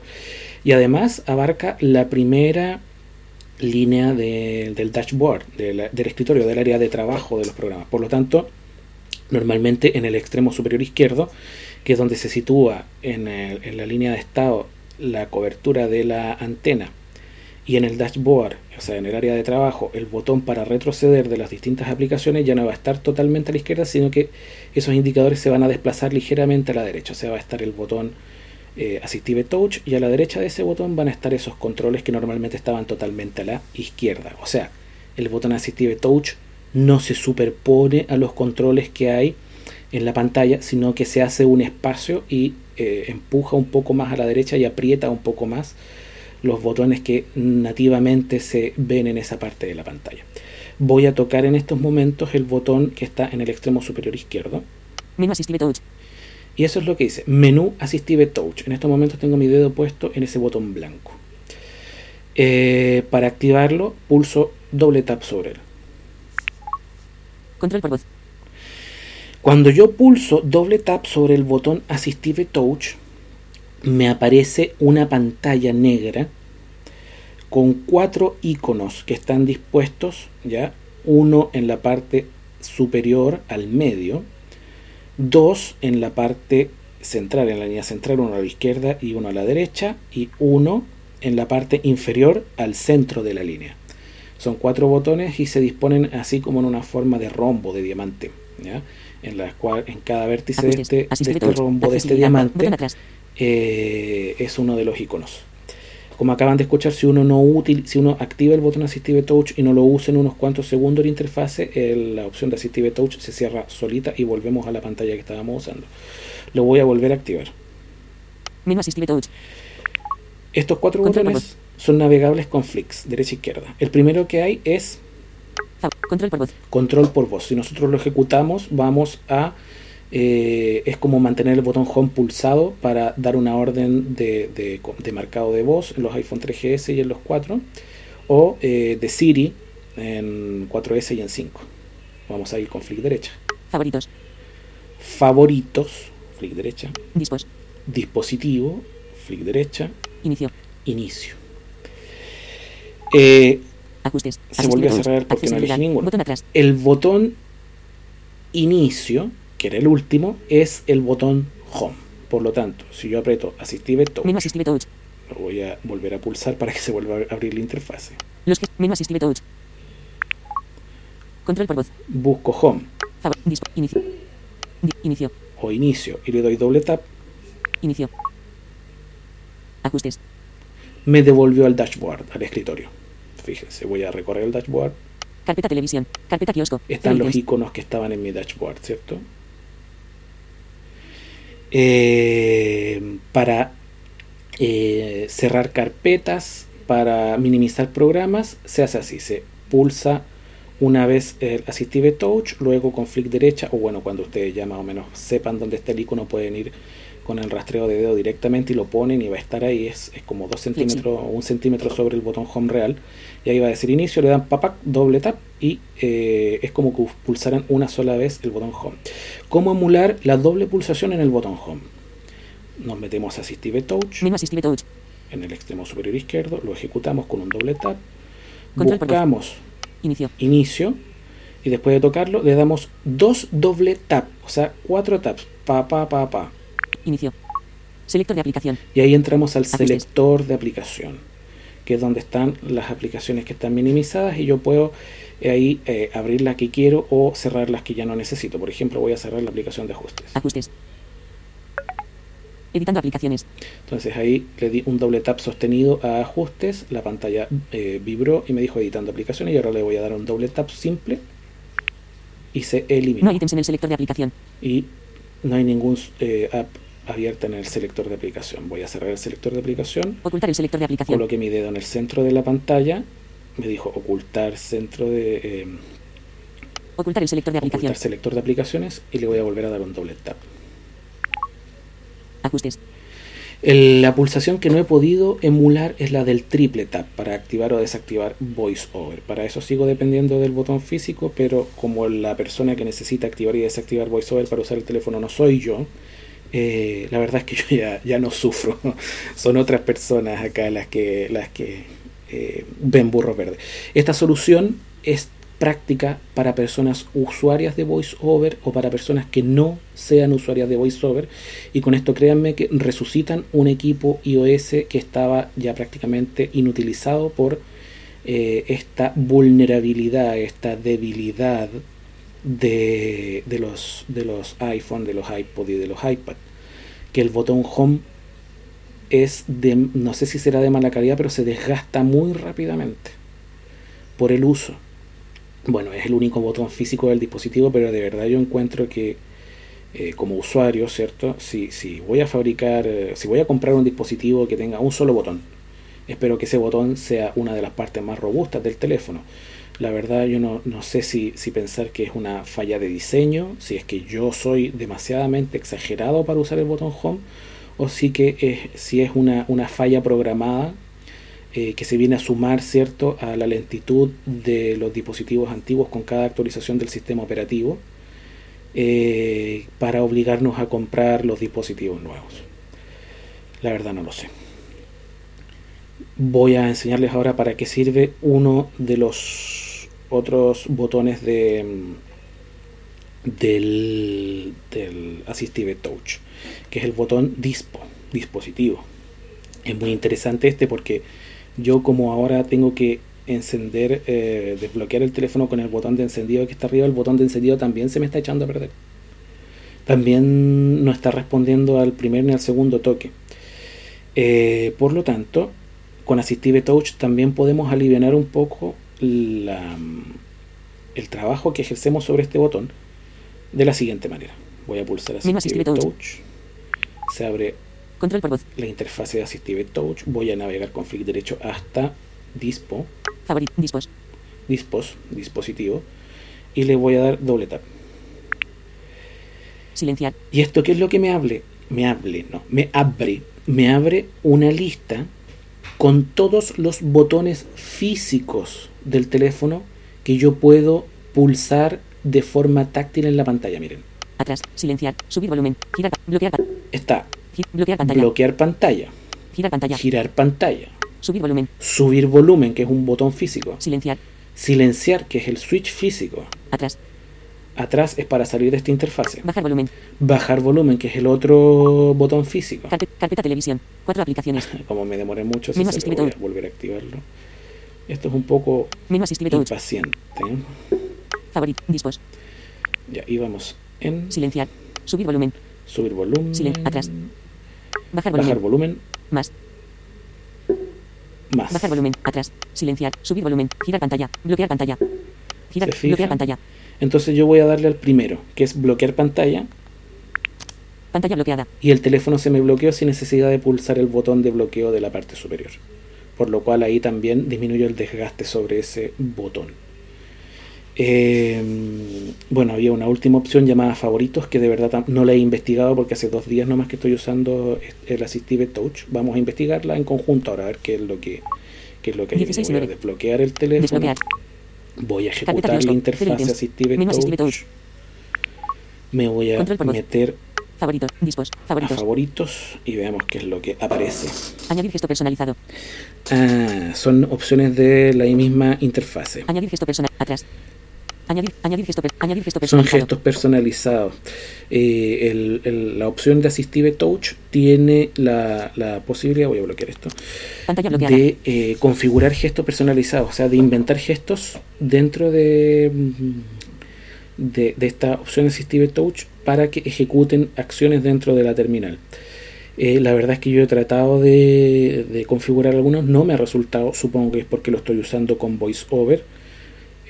Y además abarca la primera línea de- del dashboard, del escritorio, del área de trabajo de los programas. Por lo tanto, normalmente en el extremo superior izquierdo, que es donde se sitúa en, la línea de estado la cobertura de la antena, y en el dashboard, o sea, en el área de trabajo, el botón para retroceder de las distintas aplicaciones ya no va a estar totalmente a la izquierda, sino que esos indicadores se van a desplazar ligeramente a la derecha. O sea, va a estar el botón eh, Assistive Touch y a la derecha de ese botón van a estar esos controles que normalmente estaban totalmente a la izquierda. O sea, el botón Assistive Touch no se superpone a los controles que hay en la pantalla, sino que se hace un espacio y eh, empuja un poco más a la derecha y aprieta un poco más los botones que nativamente se ven en esa parte de la pantalla. Voy a tocar en estos momentos el botón que está en el extremo superior izquierdo. Menú Assistive Touch. Y eso es lo que dice, menú Assistive Touch. En estos momentos tengo mi dedo puesto en ese botón blanco. Eh, para activarlo, pulso doble tap sobre él. Control por voz. Cuando yo pulso doble tap sobre el botón Assistive Touch, me aparece una pantalla negra con cuatro iconos que están dispuestos, ya uno en la parte superior al medio, dos en la parte central, en la línea central, uno a la izquierda y uno a la derecha, y uno en la parte inferior al centro de la línea. Son cuatro botones y se disponen así como en una forma de rombo de diamante. En, la cual, en cada vértice de este, de este rombo, de este Accesibilidad. diamante, eh, es uno de los iconos. Como acaban de escuchar, si uno no útil, si uno activa el botón Assistive Touch y no lo usa en unos cuantos segundos la interfase, el- la opción de Assistive Touch se cierra solita y volvemos a la pantalla que estábamos usando. Lo voy a volver a activar. Menú Assistive Touch. Estos cuatro Control botones son navegables con flicks, derecha e izquierda. El primero que hay es Control por voz. control por voz. Si nosotros lo ejecutamos, vamos a. eh, es como mantener el botón home pulsado para dar una orden de, de- de marcado de voz en los iPhone 3GS y en los 4, o eh, de Siri en 4S y en 5. Vamos a ir con flick derecha. Favoritos. Favoritos, flick derecha. Dispos. Dispositivo, flick derecha. Inicio. Inicio. Eh, Ajustes. Se volvió a cerrar porque no elegí ninguno. Botón atrás. el botón inicio, que era el último, es el botón home. Por lo tanto, si yo aprieto Assistive Touch, Assistive Touch. lo voy a volver a pulsar para que se vuelva a abrir la interfase. Los que. Menú Assistive Touch. Control por voz. Busco home Favor. Inicio. Inicio. o inicio y le doy doble tap, Inicio. Ajustes. me devolvió al dashboard, al escritorio. Fíjense, voy a recorrer el dashboard. Carpeta televisión. Carpeta kiosco. Están los iconos que estaban en mi dashboard, ¿cierto? Eh, para eh, cerrar carpetas, para minimizar programas, se hace así, se pulsa una vez el Assistive Touch, luego con flick derecha, o bueno, cuando ustedes ya más o menos sepan dónde está el icono, pueden ir con el rastreo de dedo directamente y lo ponen y va a estar ahí, es, es como dos centímetros o un centímetro sobre el botón home real. Y ahí va a decir inicio, le dan papac, doble tap y eh, es como que pulsaran una sola vez el botón home. ¿Cómo emular la doble pulsación en el botón home? Nos metemos a Assistive Touch Menú Assistive Touch. en el extremo superior izquierdo, lo ejecutamos con un doble tap, Control buscamos Inicio. inicio y después de tocarlo le damos dos doble tap, o sea, cuatro taps, pa pa pa pa. Inicio. Selector de aplicación. Y ahí entramos al Ajustes. selector de aplicación, que es donde están las aplicaciones que están minimizadas y yo puedo eh, ahí eh, abrir la que quiero o cerrar las que ya no necesito. Por ejemplo, voy a cerrar la aplicación de ajustes. Ajustes. Editando aplicaciones. Entonces ahí le di un doble tap sostenido a ajustes, la pantalla eh, vibró y me dijo editando aplicaciones y ahora le voy a dar un doble tap simple y se eliminó. No hay ítems en el selector de aplicación. y no hay ningún eh, app abierta en el selector de aplicación. Voy a cerrar el selector de aplicación, Ocultar el selector de aplicación. coloqué mi dedo en el centro de la pantalla, me dijo ocultar centro de eh, Ocultar el selector de aplicación. ocultar selector de aplicaciones y le voy a volver a dar un doble tap. Ajustes. El- la pulsación que no he podido emular es la del triple tap para activar o desactivar VoiceOver. Para eso sigo dependiendo del botón físico, pero como la persona que necesita activar y desactivar VoiceOver para usar el teléfono no soy yo, eh, la verdad es que yo ya, ya no sufro. Son otras personas acá las que, las que eh, ven burros verdes. Esta solución es práctica para personas usuarias de VoiceOver o para personas que no sean usuarias de VoiceOver y con esto créanme que resucitan un equipo iOS que estaba ya prácticamente inutilizado por eh, esta vulnerabilidad, esta debilidad de, de los, de los iPhone, de los iPod y de los iPad. Que el botón Home es de, no sé si será de mala calidad, pero se desgasta muy rápidamente por el uso. Bueno, es el único botón físico del dispositivo, pero de verdad yo encuentro que eh, como usuario, ¿cierto? Si, si voy a fabricar, eh, si voy a comprar un dispositivo que tenga un solo botón, espero que ese botón sea una de las partes más robustas del teléfono. La verdad yo no, no sé si, si pensar que es una falla de diseño, si es que yo soy demasiadamente exagerado para usar el botón home, o si, que es, si es una, una falla programada eh, que se viene a sumar cierto a la lentitud de los dispositivos antiguos con cada actualización del sistema operativo eh, para obligarnos a comprar los dispositivos nuevos. La verdad no lo sé. Voy a enseñarles ahora para qué sirve uno de los otros botones de del, del Assistive Touch, que es el botón Dispo, dispositivo. Es muy interesante este porque yo como ahora tengo que encender, eh, desbloquear el teléfono con el botón de encendido que está arriba, el botón de encendido también se me está echando a perder. También no está respondiendo al primer ni al segundo toque. Eh, por lo tanto, con Assistive Touch también podemos aliviar un poco la, el trabajo que ejercemos sobre este botón de la siguiente manera. Voy a pulsar Assistive Touch. Touch. Se abre Control por voz. la interfase de Assistive Touch. Voy a navegar con clic derecho hasta Dispo, Favorit. Dispos. Dispos, dispositivo, y le voy a dar doble tap. Silenciar. ¿Y esto qué es lo que me hable? Me hable, no, me abre. Me abre una lista con todos los botones físicos del teléfono que yo puedo pulsar de forma táctil en la pantalla. Miren, Atrás. Silenciar. Subir volumen. Girar. Bloquear. está bloquear pantalla. bloquear pantalla, Girar pantalla. girar pantalla, Subir volumen. subir volumen, que es un botón físico, Silenciar. silenciar, que es el switch físico. Atrás. Atrás es para salir de esta interfase. Bajar volumen. Bajar volumen, que es el otro botón físico. Carpe- carpeta televisión. Cuatro aplicaciones. Como me demoré mucho, si voy a volver a activarlo. Esto es un poco impaciente. Favorit. Dispos. Ya íbamos en Silenciar. Subir volumen. subir volumen, Silen- atrás. Bajar volumen. bajar volumen, Más. más. Bajar volumen. Atrás. Silenciar. Subir volumen. Girar pantalla. Bloquear pantalla. Girar. Bloquear pantalla. Entonces yo voy a darle al primero, que es bloquear pantalla, Pantalla bloqueada. y el teléfono se me bloqueó sin necesidad de pulsar el botón de bloqueo de la parte superior. Por lo cual ahí también disminuyó el desgaste sobre ese botón. Eh, bueno, había una última opción llamada favoritos que de verdad no la he investigado porque hace dos días nomás que estoy usando el Assistive Touch. Vamos a investigarla en conjunto ahora a ver qué es lo que, qué es lo que hay. 16 y Voy a 9. desbloquear el teléfono. Desbloquear. Voy a ejecutar la interfaz. Assistive Touch. Me voy a Control voz. meter Favoritos. Dispos. a Favoritos. favoritos y veamos qué es lo que aparece. Añadir gesto personalizado. Ah, son opciones de la misma interfase. Añadir gesto personal. Atrás. Añadir, añadir gesto, añadir gesto Son personalizado. gestos personalizados. Eh, el- el- la opción de Assistive Touch tiene la, la posibilidad, voy a bloquear esto, de eh, configurar gestos personalizados, o sea, de inventar gestos dentro de, de, de esta opción Assistive Touch para que ejecuten acciones dentro de la terminal. Eh, la verdad es que yo he tratado de, configurar algunos, no me ha resultado, supongo que es porque lo estoy usando con VoiceOver.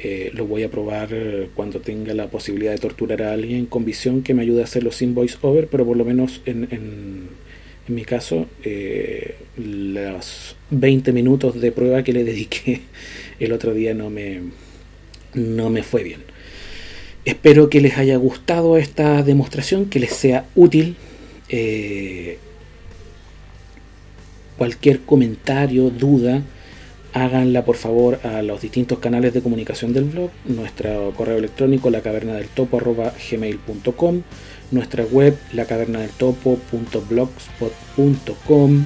Eh, lo voy a probar cuando tenga la posibilidad de torturar a alguien con visión que me ayude a hacerlo sin VoiceOver, pero por lo menos en, en- en mi caso, eh, los 20 minutos de prueba que le dediqué el otro día no me, no me fue bien. Espero que les haya gustado esta demostración, que les sea útil. Eh, cualquier comentario, duda, háganla por favor a los distintos canales de comunicación del blog, nuestro correo electrónico la caverna del topo gmail.com, nuestra web la caverna del topo.blogspot.com,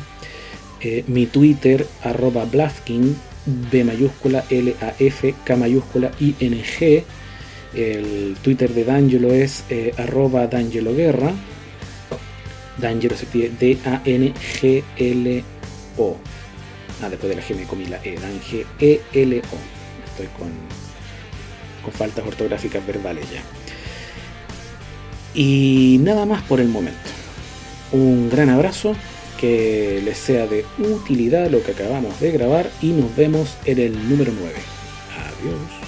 eh, mi Twitter arroba Blafkin, B mayúscula L A F K mayúscula I N G, el Twitter de D'Angelo es eh, arroba D'Angelo Guerra, D'Angelo se escribe D-A-N-G-L-O. Ah, después de la G me comí la E. Dange E-L-O. Estoy con, con faltas ortográficas verbales ya. Y nada más por el momento. Un gran abrazo. Que les sea de utilidad lo que acabamos de grabar. Y nos vemos en el número 9. Adiós.